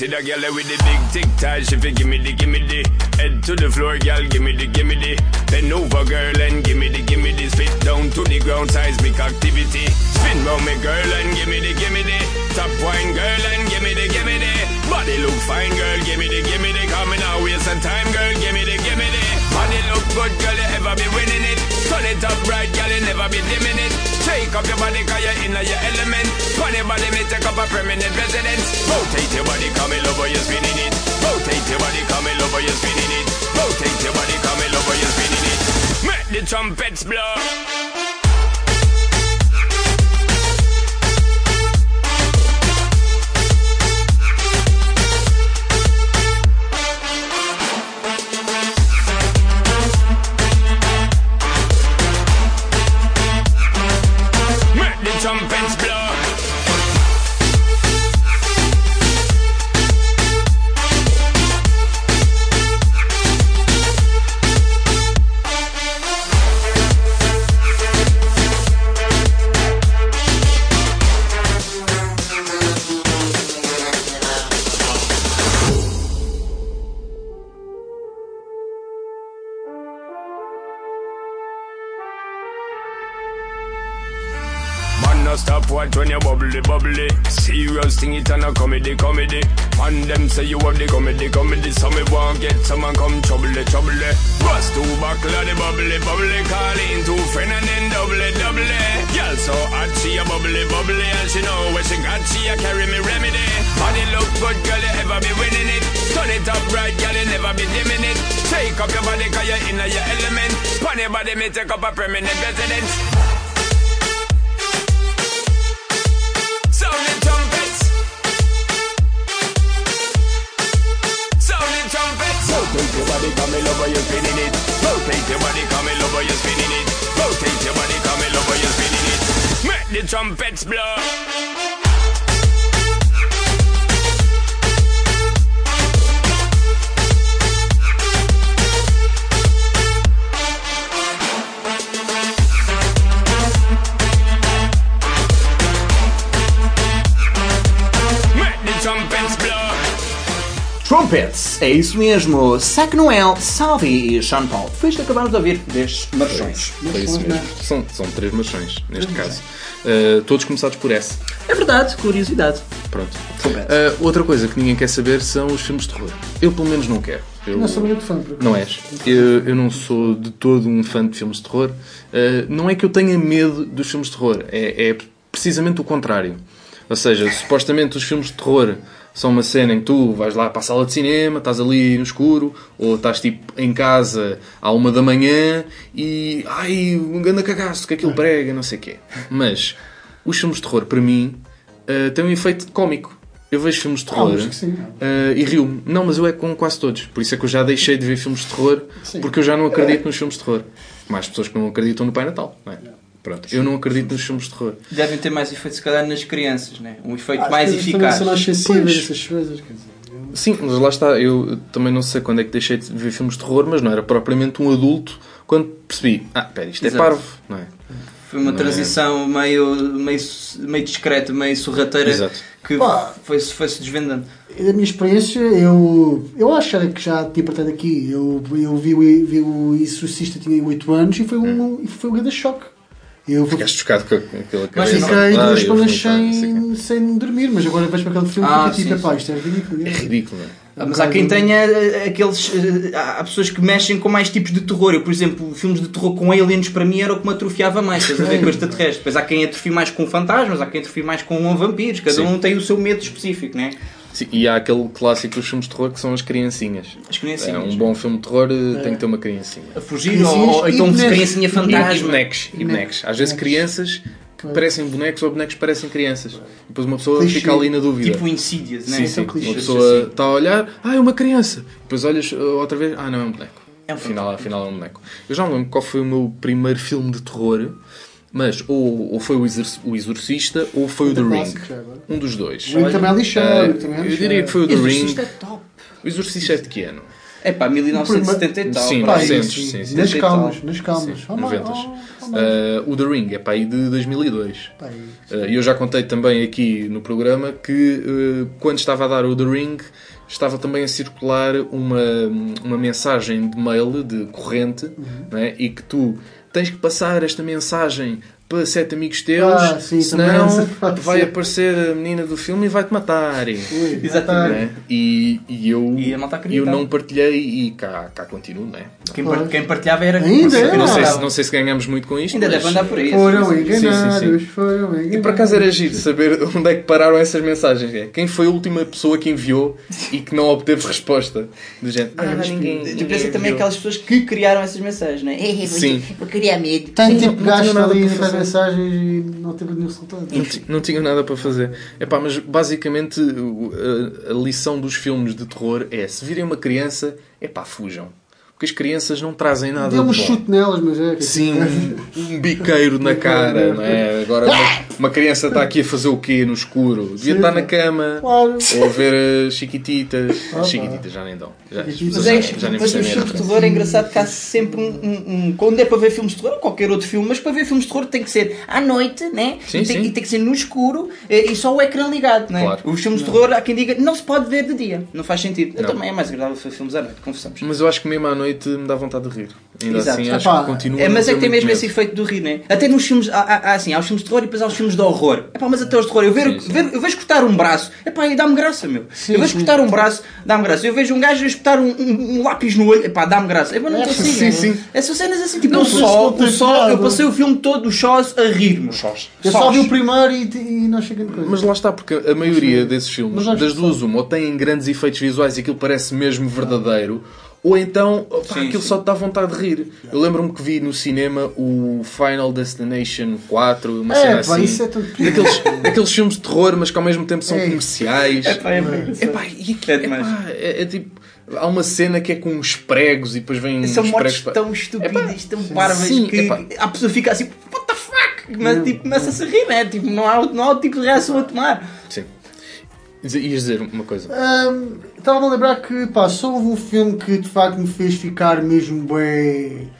see that girl with the big tic tac, she fi gimme the gimme the. Head to the floor, girl, gimme the gimme the. Bend over, girl, and gimme the gimme the. Spit down to the ground, seismic activity Spin round me, girl, and gimme the gimme the. Top wine, girl, and gimme the gimme the. Body look fine, girl, gimme the gimme the. Coming out, waste some time, girl, gimme the gimme the. Body look good, girl, you ever be winning it Turn it up right, girl, you never be it Take up your body, cause you're in your element. Funny body, me take up a permanent residence. Rotate your body, come in over, you're spinning it. Rotate your body, come in over, you're spinning it. Rotate your body, come in over, you're spinning it. Make the trumpets blow Thing, it on a comedy, comedy. Man, them say you have the comedy, comedy. So me want get some someone come trouble, trouble. Bust two buckle of the bubbly, bubbly. Call in two friend and then double, double. Girl so hot, she a bubbly, bubbly. And she know where she got, she a carry me remedy. Body look good, girl, you ever be winning it. Turn it up right, girl, you never be dimming it. Take up your body, cause you're in your element. Your body, me take up a permanent residence. In over, you're spinning it. Rotate your body, come in over, you're spinning it. Rotate your body, come in over, you're spinning it. Make the trumpets blow. Trumpets, é isso mesmo. Sac Noel, Salvi e Sean Paul. Foi isto que acabámos de ouvir destes marchões. Foi isso mesmo. São, são três machões, neste caso. Uh, todos começados por S. É verdade, curiosidade. Pronto. Uh, outra coisa que ninguém quer saber são os filmes de terror. Eu, pelo menos, não quero. Eu, Não sou muito fã. Não és? Eu, eu não sou de todo um fã de filmes de terror. Uh, não é que eu tenha medo dos filmes de terror, é, é precisamente o contrário. Ou seja, supostamente os filmes de terror são uma cena em que tu vais lá para a sala de cinema, estás ali no escuro, ou estás tipo em casa à uma da manhã e. ai, um grande cagaço que aquilo prega, não sei o quê. Mas os filmes de terror, para mim, uh, têm um efeito cómico. Eu vejo filmes de terror Alguns que sim. uh, e rio-me. Não, mas eu é com quase todos. Por isso é que eu já deixei de ver filmes de terror, porque eu já não acredito nos filmes de terror. Mais pessoas que não acreditam no Pai Natal, não é? Pronto, eu não acredito nos filmes de terror. Devem ter mais efeito, se calhar, nas crianças, né? Um efeito Acho mais eficaz. são mais sensíveis a Pois. essas coisas. Quer dizer, eu- Sim, mas lá está. Eu também não sei quando é que deixei de ver filmes de terror, mas não era propriamente um adulto quando percebi, ah, espera, isto é Exato. parvo, não é? Foi uma Não é? transição meio, meio, meio discreta, meio sorrateira Exato. que foi-se foi -se desvendando. Da minha experiência, eu, eu acho que já tinha partido aqui. Eu, eu vi, o- vi o Exorcista, tinha 8 anos e foi um, e foi um grande choque. Eu Ficaste chocado com aquela Mas fiquei Ah, duas semanas não sem, sem dormir, mas agora vejo para aquele filme Ah, e fico tipo, sim, "Epá, sim. isto é ridículo. É ridículo, não é? Mas há quem tenha eh, aqueles. eh, Há pessoas que mexem com mais tipos de terror. Eu, por exemplo, filmes de terror com aliens para mim era o que me atrofiava mais, estás a ver com extraterrestres. Depois há quem atrofie mais com fantasmas, há quem atrofie mais com vampiros. Cada Sim. um tem o seu medo específico, né? Sim, e há aquele clássico dos filmes de terror que são as criancinhas. As criancinhas. É, um bom filme de terror eh, tem que ter uma criancinha. A fugir, ou, ou então e bonecos. criancinha E, e fantasma. bonecos. E bonecos. Às vezes crianças que parecem bonecos ou bonecos que parecem crianças. E depois uma pessoa Clichê. fica ali na dúvida. Tipo Insidious, né? Sim, sim. clichê. Uma pessoa está a olhar, ah, é uma criança. Depois olhas uh, outra vez, ah, não, é um boneco. É um afinal, afinal é um boneco. Eu já não lembro qual foi o meu primeiro filme de terror, mas ou, ou foi o, Exor- o Exorcista ou foi o The Ring. já agora. Um dos dois. O Ring também é lixado, também é eu diria que foi o The Ring. Exorcista é top. O Exorcista é de que ano? É pá, 1970 e tal. Sim, pá, 900, sim, sim. Nas 70 e calmas, nas calmas. Oh, my- 90. oh, oh, Uh, o The Ring é para aí de 2002. Pá, isso. Uh, E eu já contei também aqui no programa que uh, quando estava a dar o The Ring estava também a circular uma, uma mensagem de mail, de corrente, Uhum. né? e que tu tens que passar esta mensagem para sete amigos teus, Ah, sim, senão também vai aparecer a menina do filme e vai-te matar. E, Ui, Exatamente. né? e, e eu, E a malta eu não partilhei e cá, cá continuo, né? Quem, par- quem partilhava era. Ainda Eu não, sei Ah. se, não sei se ganhamos muito com isto. Ainda mas- deve andar por aí. Foram sim, sim, enganados, sim. foram enganados. E por acaso era giro saber onde é que pararam essas mensagens. é? Quem foi a última pessoa que enviou e que não obteve resposta? Do género, ah, ninguém. Tu ninguém pensa também enviou." aquelas pessoas que criaram essas mensagens, não é? Ei, Sim. Eu queria medo. Tem Sim, tipo gasto ali. Mensagens e não teve nenhum resultado. Não, não tinha nada para fazer. Epá, mas basicamente a, a lição dos filmes de terror é se virem uma criança, epá, fujam. Porque as crianças não trazem nada Deu de um chute nelas, mas é. que- Sim, um, um biqueiro na cara, não é? Agora uma, uma criança está aqui a fazer o quê no escuro? Devia estar na cama Claro. ou a ver as chiquititas. Ah, As chiquititas já nem dão. Já, Mas Mas, já, é, já nem mas nos percebem filmes de terror é engraçado que há sempre um, um- um- Quando é para ver filmes de terror, ou qualquer outro filme, mas para ver filmes de terror tem que ser à noite, né? Sim, e, tem, sim. e tem que ser no escuro eh, e só o ecrã ligado, né? Claro. Os filmes de terror, há quem diga, não se pode ver de dia. Não faz sentido. Eu Não. também é mais agradável ver filmes à noite, confessamos. Mas eu acho que mesmo à noite me dá vontade de rir. Ainda Exato. assim, acho Epá, que continua É, mas é que tem mesmo esse medo. efeito do rir, né? Até nos filmes, há, há, há, assim, há os filmes de terror e depois há os filmes de horror. Epá, mas até os de terror, eu, ver, Sim, sim. ver- eu vejo cortar um braço, epá, e dá-me graça, meu. Sim, eu vejo sim. cortar um braço, dá-me graça. Eu vejo um gajo espetar um, um- um lápis no olho, epá, dá-me graça. Epá, não É, consigo. sim, né? sim. Essas cenas assim, tipo, Não, o tem o sol, eu passei o filme todo, os sós, a rir-me. Eu só vi o primeiro e, e não cheguei de coisa. Mas lá está, porque a maioria desses filmes, das duas uma, ou têm grandes efeitos visuais e aquilo parece mesmo verdadeiro, ou então pá, Sim, aquilo sim. só te dá vontade de rir. Eu lembro-me que vi no cinema o Final Destination 4, uma É, cena pá, assim. isso é tanto daqueles, daqueles filmes de terror, mas que ao mesmo tempo são É. comerciais. Epá, é bem Epá, e aqui, É é, é tipo. Há uma cena que é com uns pregos e depois vem São uns mortes pregos. tão estúpidas, tão parvas sim, que a pessoa fica assim, what the fuck? Mas tipo, começa-se a rir, né? Tipo, não há, não há o tipo de reação a tomar. Sim. Ias dizer uma coisa. Estava-me a lembrar que pá, só houve um filme que de facto me fez ficar mesmo bem,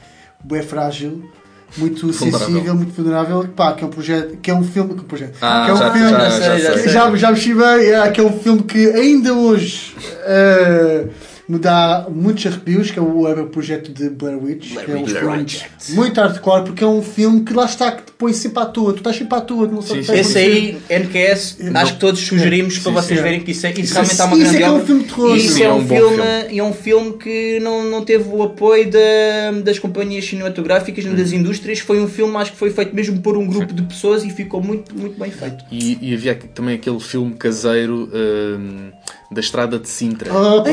bem frágil, muito Vulnerável. sensível, muito vulnerável, pá, que é um projeto, que é um filme, que, projeto, Ah, que é um já, filme, já, já, já já, já me chivei, é aquele filme que ainda hoje eh, me dá muitos arrepios, que é o, é o projeto de Blair Witch, que é um Witch. filme muito hardcore, porque é um filme que lá está, que te põe sempre à toa, tu estás sempre à toa, tu não sabes o que vai Esse aí, NQS, acho que todos sugerimos para vocês sim. verem que isso, é, isso Isso- realmente há uma isso grande é é um filme de terror. E isso Sim, é é um, um filme, filme. e é um filme que não, não teve o apoio da- das companhias cinematográficas nem Hum. das indústrias. Foi um filme, acho que foi feito mesmo por um grupo de pessoas e ficou muito, muito bem feito. E, e havia também aquele filme caseiro hum, da Estrada de Sintra. Ah, pá.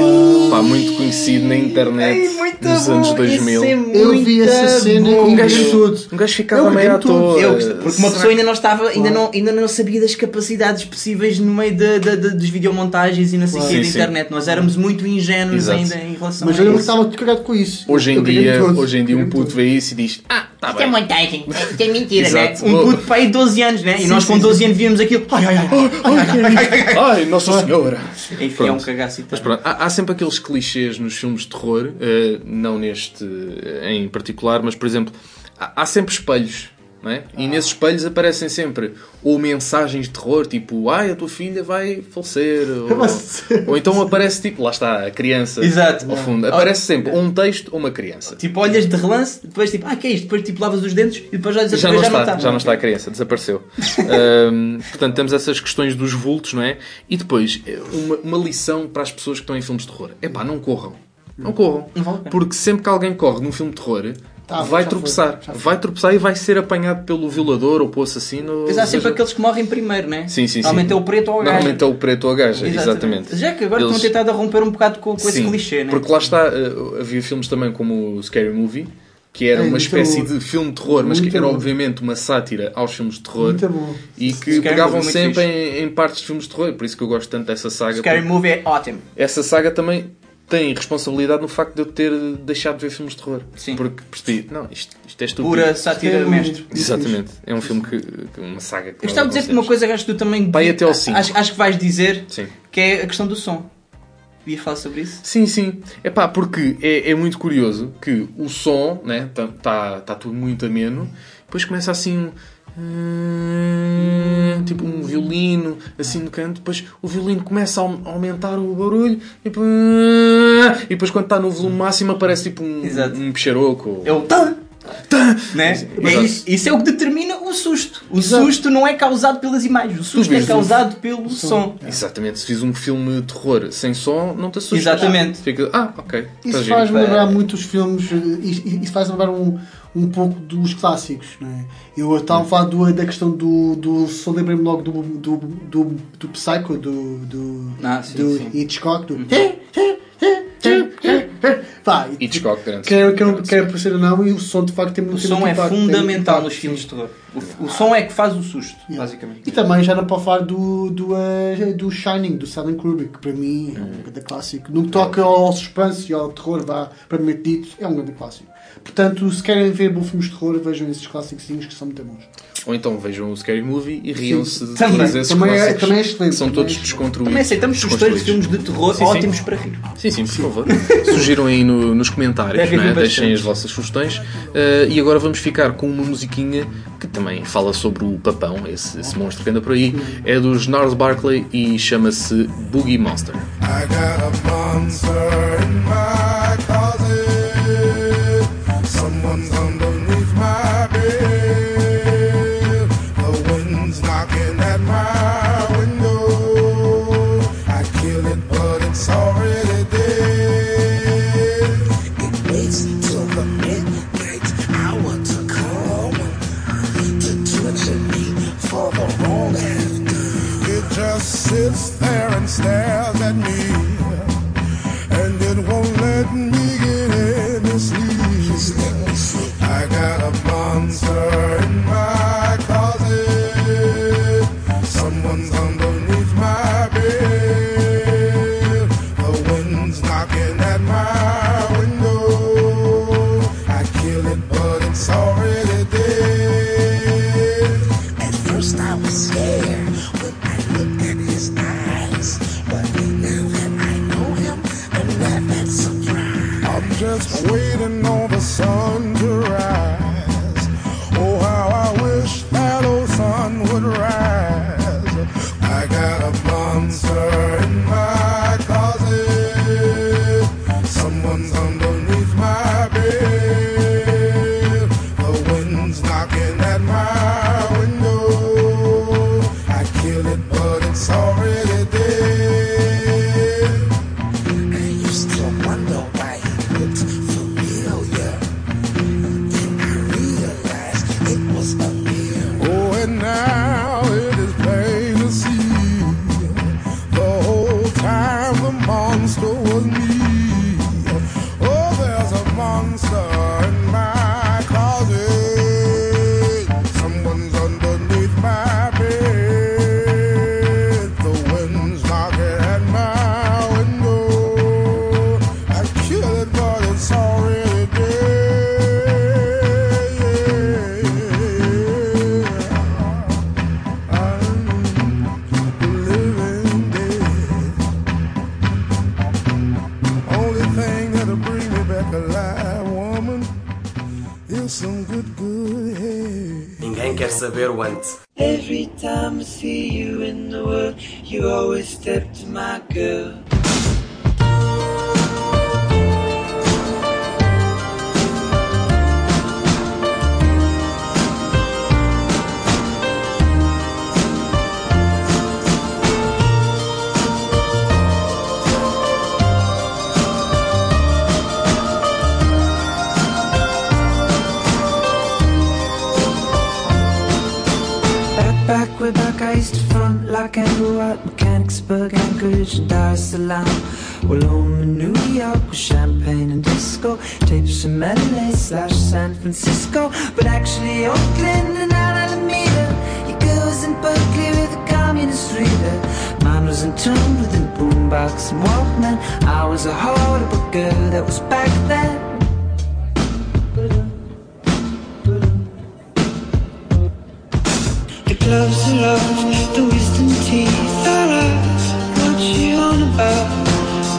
Pá, muito conhecido na internet Ei, muito nos bom, anos 2000. esse é Eu vi essa cena bom. Um gajo, todo. um gajo ficava Eu meio à toa. tudo. Eu porque uma pessoa ainda não estava, ainda, não, ainda não sabia das capacidades possíveis no meio da, da, da- dos videomontagens e não sei o quê da internet. Nós éramos muito ingênuos Exato. ainda em relação Mas a eu não isso. estava cagado com isso. Hoje em, Eu dia, hoje em dia um puto vê isso e diz Ah, tá Isto é montagem, isto é mentira, Exato. né? Um puto para aí de 12 anos, né? E Sim, nós com sim, 12 anos víamos aquilo. Ai, ai, ai, ai, ai, ai, ai, ai. Ai, Nossa Senhora! Enfim, é um cagaço. Mas pronto, há, há sempre aqueles clichês nos filmes de terror, eh, não neste eh, em particular, mas por exemplo, há, há sempre espelhos. Não é? E nesses espelhos aparecem sempre ou mensagens de terror, tipo, ai, a tua filha vai falecer, ou, ou então aparece tipo, lá está, a criança Exato. ao fundo. Aparece sempre ou um texto ou uma criança. Tipo, olhas de relance, depois tipo, ah, que é isto? Depois tipo, lavas os dentes e depois olhas Já outra não, vez, está, já não está a criança, desapareceu. Ahm, portanto, temos essas questões dos vultos, não é? E depois, eh, uma, uma lição para as pessoas que estão em filmes de terror. É pá, não corram. Não corram. Não vale a. Porque sempre que alguém corre num filme de terror, Tá, vai tropeçar. foi. Vai tropeçar e vai ser apanhado pelo violador ou pelo assassino. Mas há sempre seja- aqueles que morrem primeiro, né? Sim, sim, sim. Normalmente é o preto ou o gajo. Normalmente é o preto ou a gaja, exatamente. Já que agora Eles- estão a tentar romper um bocado com, com esse Sim, clichê, né? Porque lá está, eh, havia filmes também como o Scary Movie, que era É, uma espécie bom. de filme de terror, mas que Muito era bom. obviamente uma sátira aos filmes de terror. Muito bom. E que Scary pegavam Movie, muito sempre em, em partes de filmes de terror, por isso que eu gosto tanto dessa saga. Scary Movie é ótimo. Essa saga também tem responsabilidade no facto de eu ter deixado de ver filmes de terror. Sim. Porque percebi, não, isto, isto é estúpido. Pura sátira mestre. Exatamente. É um filme que. uma saga que. Eu estava a dizer-te uma coisa que acho que tu também. Vai até ao cinco. Acho, acho que vais dizer Sim. que é a questão do som. Ias falar sobre isso? Sim, sim. É pá, porque é, é muito curioso que o som, né, tá, tá, tá tudo muito ameno, depois começa assim um. Hum, Tipo um violino assim no canto, depois o violino começa a au- a aumentar o barulho e depois, e depois quando está no volume máximo aparece tipo um, Exato. um picharoco. É o tan, né? Mas É isso, isso é o que determina o susto. O Exato. susto não é causado pelas imagens, o susto é causado pelo som. Exatamente, se fiz um filme de terror sem som, não te assustas. Exatamente. Fica, ah, ok. Isso giro. faz-me lembrar muito os filmes, eh, isso faz-me lembrar um, um pouco dos clássicos, não é? Eu estava a falar do- da questão do. do só lembrei-me logo do, do, do, do Psycho, do, do, Ah, sim, do sim. Hitchcock, do. Pá, e- Hitchcock, grande. Quer, quer, quer parecer ou não, e o som de facto tem O muito som muito é impacto, fundamental nos filmes de terror. O, o som é que faz o susto, Yeah. basicamente. E também já não pode falar do, do, eh, do Shining, do Stanley Kubrick, que para mim é um grande clássico. No que toca ao suspense e ao terror, vá, para mim dito, é um grande clássico. Portanto, se querem ver bons filmes de terror, vejam esses clássicos que são muito bons. Ou então vejam o Scary Movie e riam-se de Também. todos esses Também é- também é excelente, que são também todos é- desconstruídos. Também aceitamos sugestões de filmes de terror Sim, sim. ótimos para rir. Sim, sim, por favor. Sugiram aí no- nos comentários, é? deixem as vossas sugestões. Eh, e agora vamos ficar com uma musiquinha que também fala sobre o papão, esse, esse monstro que anda por aí. É dos Nars Barkley e chama-se Boogie Monster. I got a monster in my stares at me, and it won't let me get any sleep. I got a monster just waiting ver one Front like Andrew at Mechanicsburg, Anchorage, and Dar es Salaam. Well, home in New York with champagne and disco, tapes from LA slash San Francisco, but actually Oakland and Alameda. Your girl was in Berkeley with a communist reader. Mine was in tune with a boombox and Walkman. I was a horrible girl that was back then. Gloves are off, the wisdom teeth are out. What you on about?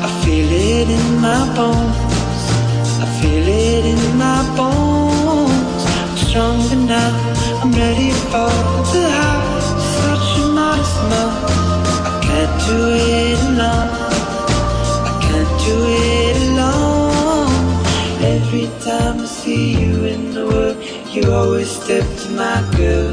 I feel it in my bones. I feel it in my bones. I'm stronger now. I'm ready for the high. Such a modest month. I can't do it alone. I can't do it alone. Every time I see you in the world, you always step to my good.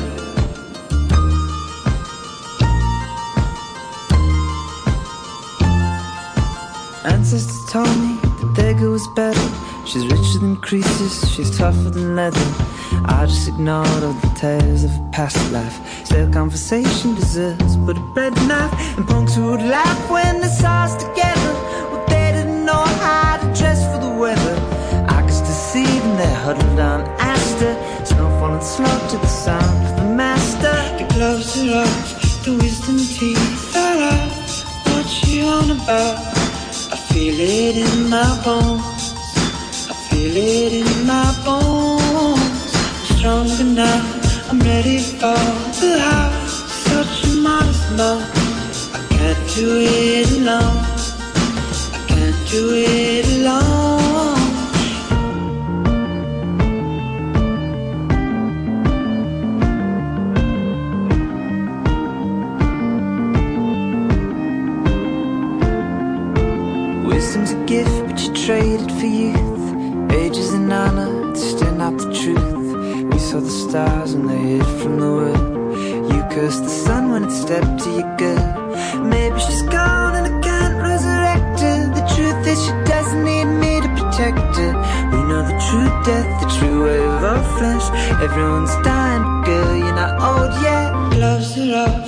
Told me the beggar was better. She's richer than creases, she's tougher than leather. I just ignored all the tales of a past life. Still, conversation deserves but a bread knife. And punks who would laugh when they saw us together. Well, they didn't know how to dress for the weather. I could still see them there huddled on Astor. Snow falling slow to the sound of the master. The gloves are off, the wisdom teeth are out. What you on about? I feel it in my bones. I feel it in my bones. I'm stronger now. I'm ready for the house. Such a modest month. I can't do it alone. I can't do it alone. Death, the true wave of flesh. Everyone's dying, girl, you're not old yet. Gloves are off,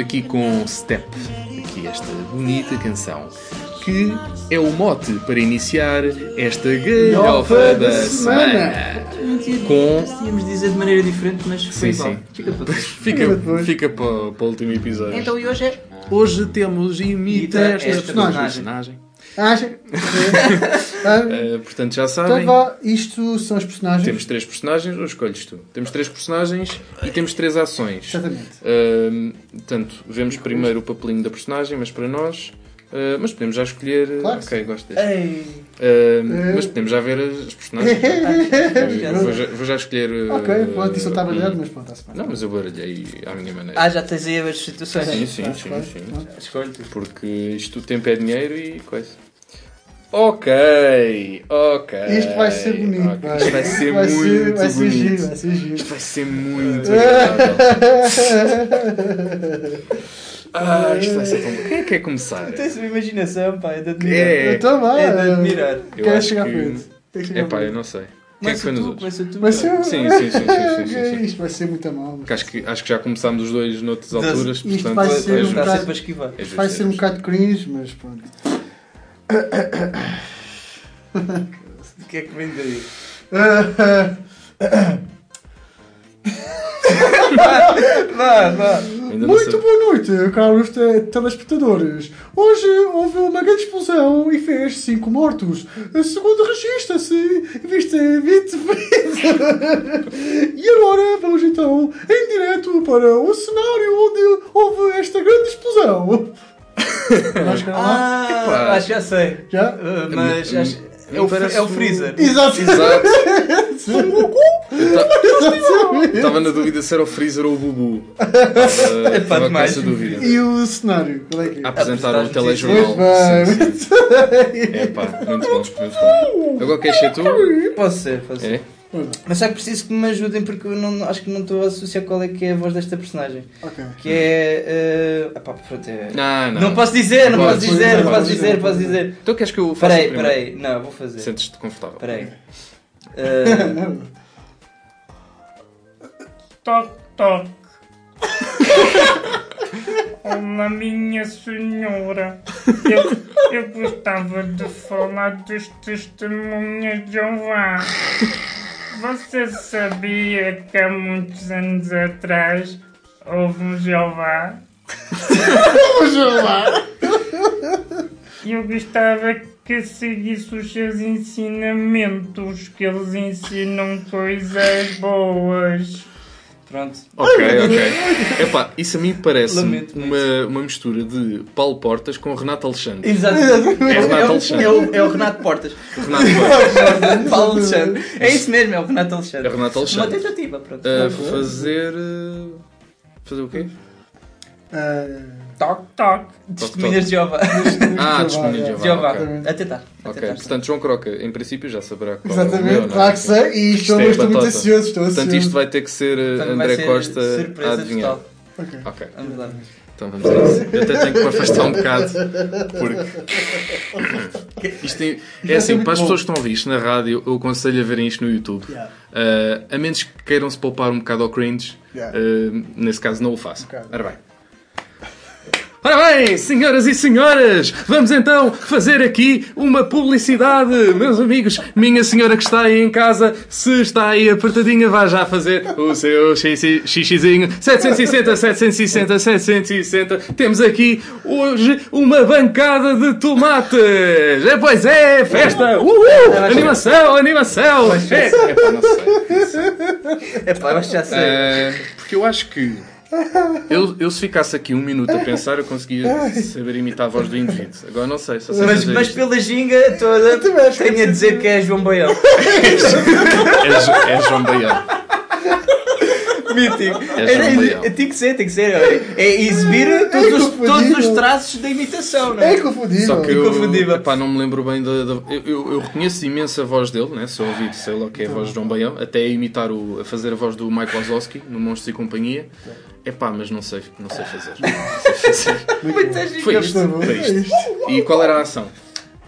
aqui com Step, aqui esta bonita canção, que é o mote para iniciar esta galhofa da semana. Com. Tínhamos de dizer de maneira diferente, mas foi Sim, sim. Fica para depois. Fica, fica para, para o último episódio. Então, e hoje é. Hoje temos Imita esta, esta personagem. personagem. Acha? Uh, portanto, já sabem. Então vá, isto são os personagens. Temos três personagens, ou escolhes tu? Temos três personagens e temos três ações. Exatamente. Uh, portanto, vemos primeiro o papelinho da personagem, mas para nós. uh, mas podemos já escolher. Claro ok, gosto deste. Ei! Uh, mas podemos já ver as personagens. Ah, vou, já, vou já escolher. uh, Ok, pronto, isso não está baralhado, mas pronto, bem. Não, mas eu baralhei à minha maneira. Ah, já tens aí a ver as situações. Sim, sim, sim, sim. claro. Escolhe. Porque isto o tempo é dinheiro e coisa. Ok, ok. Isto vai ser bonito, ok. vai. Isto vai ser Vai ser- muito vai ser bonito. giro, vai ser giro. Isto vai ser muito agradável. Ah, isto vai ser tão... Quem é que quer começar? Tens uma imaginação, pá, é de admirar. É. Então vá. É de admirar. Eu Queres acho chegar à que- frente? É pá, eu não sei. Quem é que foi nos tu, outros? tu. Vai ser... Sim, sim, sim, sim, sim, sim, sim. Isto vai ser muito a mal. Acho que, acho que já começámos os dois noutras alturas, Isto portanto vai é ser um. É é ser um bocado cringe, mas pronto. O que é que vem daí? Ainda não Muito sei. boa noite, caros te- telespectadores. Hoje houve uma grande explosão e fez 5 mortos. Segundo registra-se, viste 20 feridos. E agora vamos então em direto para o cenário onde houve esta grande explosão. Ah, Epá. acho que já sei. Já? Ah, mas Hum, acho- é, o, parece é o um- freezer. Exato. Exato. Estava na dúvida se era o Freezer ou o Bubu. Uh, Estava com demais. essa dúvida. E o cenário? Qual é que é? Apresentar Apresentar as telejornal. Sim, sim. É pá, muito bom, muito bom. Agora queres ser tu? Posso ser, posso ser. É? Mas só que preciso que me ajudem porque eu não, acho que não estou a associar qual é que é a voz desta personagem. Ok. Que é. Uh, epá, pronto, é... Não, não. Não posso dizer, não posso dizer, não posso dizer, podes. posso dizer. Então queres que eu faça Peraí, peraí, não, vou fazer. Sentes-te confortável. Peraí. Uh, toque, toque. Olá, minha senhora. Eu, eu gostava de falar dos testemunhas de Jeová. Você sabia que há muitos anos atrás houve um Jeová? O Jeová. E eu gostava que seguisse os seus ensinamentos, que eles ensinam coisas boas. Pronto. Ok, ok. Epá, isso a mim parece uma, uma mistura de Paulo Portas com Renato Alexandre. Exato. É Renato o- Alexandre. é o, é o Renato Portas. Renato Portas. Paulo Alexandre. É isso mesmo, é o Renato Alexandre. É Renato Alexandre. Uma tentativa, pronto. A fazer. uh, Fazer o quê? Toque, toque. Testemunhas de Jeová. Ah, testemunhas de Jeová. Jeová. ok. A tentar. A Ok, tentar. portanto, João Croca, em princípio já saberá qual Exatamente, é o meu, é? claro que sei, e estou- é estou muito ansioso, estou Portanto, isto vai ter que ser Portanto, vai André ser Costa a adivinhar. total. Ok. Ok. Vamos lá. Então vamos a isso. Eu até tenho que me afastar um bocado. Porque. Isto é, é assim, para as pessoas que estão a ouvir isto na rádio, eu aconselho a verem isto no YouTube. Yeah. Uh, a menos que queiram se poupar um bocado ao cringe, Yeah. uh, nesse caso não o façam. Ok. Ora bem. Ora bem, senhoras e senhores, vamos então fazer aqui uma publicidade. Meus amigos, minha senhora que está aí em casa, se está aí apertadinha, vá já fazer o seu xixi- xixizinho. 760, 760, 760. Temos aqui hoje uma bancada de tomates. É, pois é, festa. Uhul! Animação, animação. É, epá, não sei. É pá, que já sei. Porque eu acho que eu, eu se ficasse aqui um minuto a pensar, eu conseguia saber imitar a voz do indivíduo. Agora não sei, só sei Mas, mas isto. pela ginga toda, tenho a dizer que é João Baião. É, é João Baião. Mítico. É João Baião. É, tem que ser, tem que ser. É, é exibir todos, os, todos os traços da imitação, não é? É confundível. Só que eu, epá, não me lembro bem da. da- eu, eu, eu reconheço imenso a voz dele, né? se eu ouvir, sei lá o que é a voz de João Baião, até a imitar o, a fazer a voz do Mike Wazowski no Monstros e Companhia. Epá, mas não sei, não sei fazer. Não sei fazer. Foi isto, foi isto. E qual era a ação?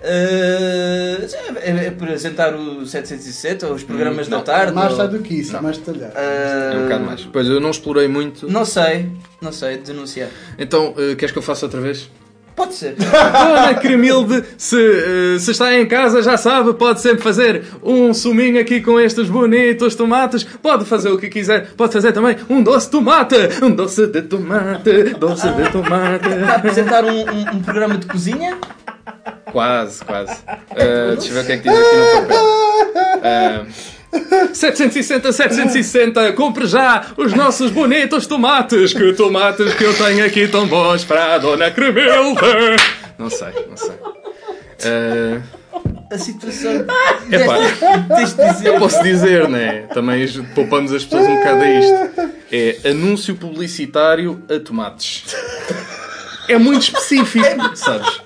Uh, é, é apresentar o 760, os programas Não. da tarde. Mais ou- tarde do que isso, mais detalhado. É um bocado mais. Pois eu não explorei muito. Não sei, não sei, denunciar. Então, eh, queres que eu faça outra vez? Pode ser. Dona Cremilde, se, eh, se está em casa, já sabe, pode sempre fazer um suminho aqui com estes bonitos tomates. Pode fazer o que quiser. Pode fazer também um doce de tomate. Um doce de tomate. Doce de tomate. Está a apresentar um, um- um programa de cozinha? Quase, quase. Eh, deixa eu ver o que é que diz aqui no papel. Eh, 760, 760, compre já os nossos bonitos tomates. Que tomates que eu tenho aqui tão bons para a Dona Cremilde. Não sei, não sei. Eh, A situação. De dizer. eu posso dizer, né? Também poupamos as pessoas um bocado a isto. É anúncio publicitário a tomates. É muito específico, sabes?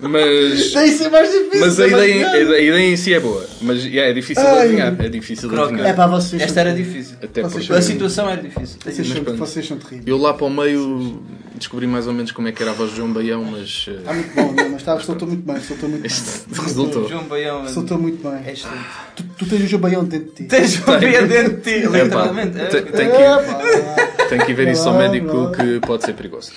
Mas. Daí ser mais difícil. Mas a é ideia, a ideia em si é boa. Mas yeah, é difícil de Ai. adivinhar. É difícil de Croca. adivinhar. É para vocês. Esta era difícil. Até Vocês porque A situação era difícil. Vocês Mas são, pronto. vocês são terríveis. eu lá para o meio descobri mais ou menos como é que era a voz de João Baião, mas. eh, Está muito bom, não, mas está, soltou muito bem, soltou muito Isto bem. resultou. João Baião. Soltou muito É bem. excelente. Tu, tu tens o Jobaião dentro de ti. Tens João Baião dentro de ti, literalmente. tem, É. tem que, tem que ir ver isso ao médico que pode ser perigoso.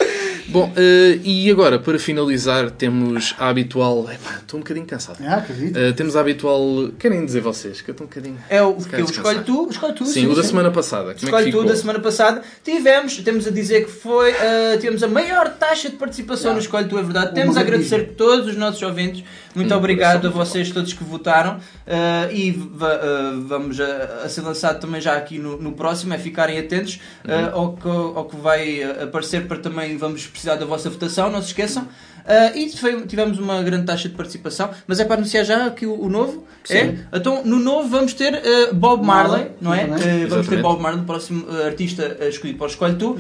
Bom, eh, e agora, para finalizar, temos a habitual. Epá, estou um bocadinho cansado. Ah, acredito. Eh, temos a habitual. Querem dizer vocês? Que eu estou um bocadinho. É o que eu escolho tu, escolhe tu. Sim, o da semana passada. Como é Escolhe ficou? tu da semana passada. Tivemos, temos a dizer que foi, ah, tivemos a maior taxa de participação no Escolhe Tu, é verdade. Temos a agradecer todos os nossos ouvintes. Muito Um obrigado a vocês todos que votaram. Ah, e va- vamos a, a ser lançado também já aqui no, no próximo. É ficarem atentos ah, ao, que, ao que vai aparecer para também vamos precisar da vossa votação. Não se esqueçam. Ah, e foi- tivemos uma grande taxa de participação, mas é para anunciar já aqui o, o novo. É? Então, no novo vamos ter ah, Bob Marley, não é? Ah, vamos ter. Bob Marley, o próximo uh, artista uh, escolhido para o Escolhe Tu. Uh,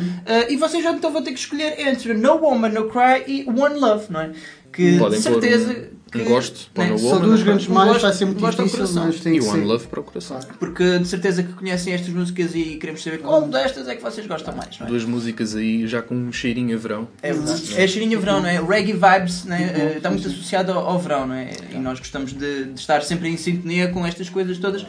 e vocês já então vão ter que escolher entre No Woman, No Cry e One Love, não é? Que Podem de pôr certeza. um- que, gosto né, duas no grandes mais, vai ser muito difícil, coração. mas tem E One. Love para o coração. Porque de certeza que conhecem estas músicas e queremos saber qual destas é que vocês gostam mais, não é? Duas músicas aí já com um cheirinho a verão. É. É a cheirinha verão, não é? Reggae vibes né? eh, está muito associado ao, ao verão, não é? E nós gostamos de, de estar sempre em sintonia com estas coisas todas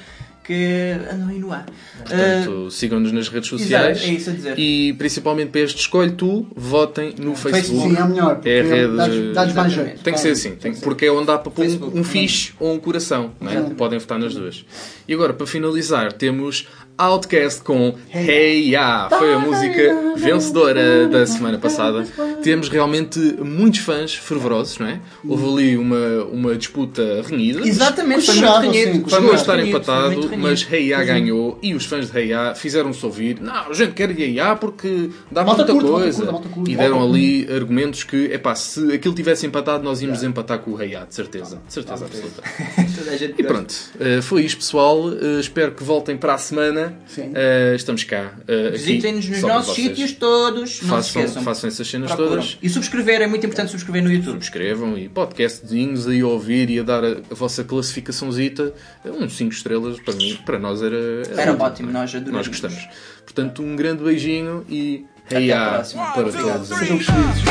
que andam aí no ar. Portanto, sigam-nos nas redes sociais. Exato, é isso a dizer. E principalmente para este Escolhe Tu, votem no Facebook. Sim, é melhor. porque É a rede. dá-lhes- mais jeito. Tem que ser assim, tem- porque é onde dá para pôr Facebook, um, um fixe ou um coração. não é? Podem votar nas duas. E agora, para finalizar, temos Outcast com Hey Ya. Foi a música vencedora da semana passada. Temos realmente muitos fãs fervorosos, não é? Houve ali uma, uma disputa renhida. Exatamente, foi muito renhido. Chegou a estar empatado, mas Hey Ya ganhou e os fãs de Hey Ya fizeram-se ouvir. Não, a gente quer Hey Ya porque dá muita curta, coisa. curta, curta, e deram ali argumentos que, epá, se aquilo tivesse empatado, nós íamos empatar com o Hey Ya, de certeza. De certeza absoluta. Toda a gente E pronto, eh, foi isto pessoal. Eh, espero que voltem para a semana. Sim. Eh, estamos cá. aqui, Visitem-nos nos nossos sítios todos. Não se Façam, esqueçam. façam essas cenas Procuram. todas. E subscrever, é muito importante subscrever no YouTube. Subscrevam e podcastzinhos aí a ouvir e a dar a, a vossa classificaçãozita. Uns 5 estrelas para mim, para nós era, Era ótimo, nós adoramos. Nós gostamos. Portanto, um grande beijinho e Até hey ya próxima. para todos. Sejam felizes.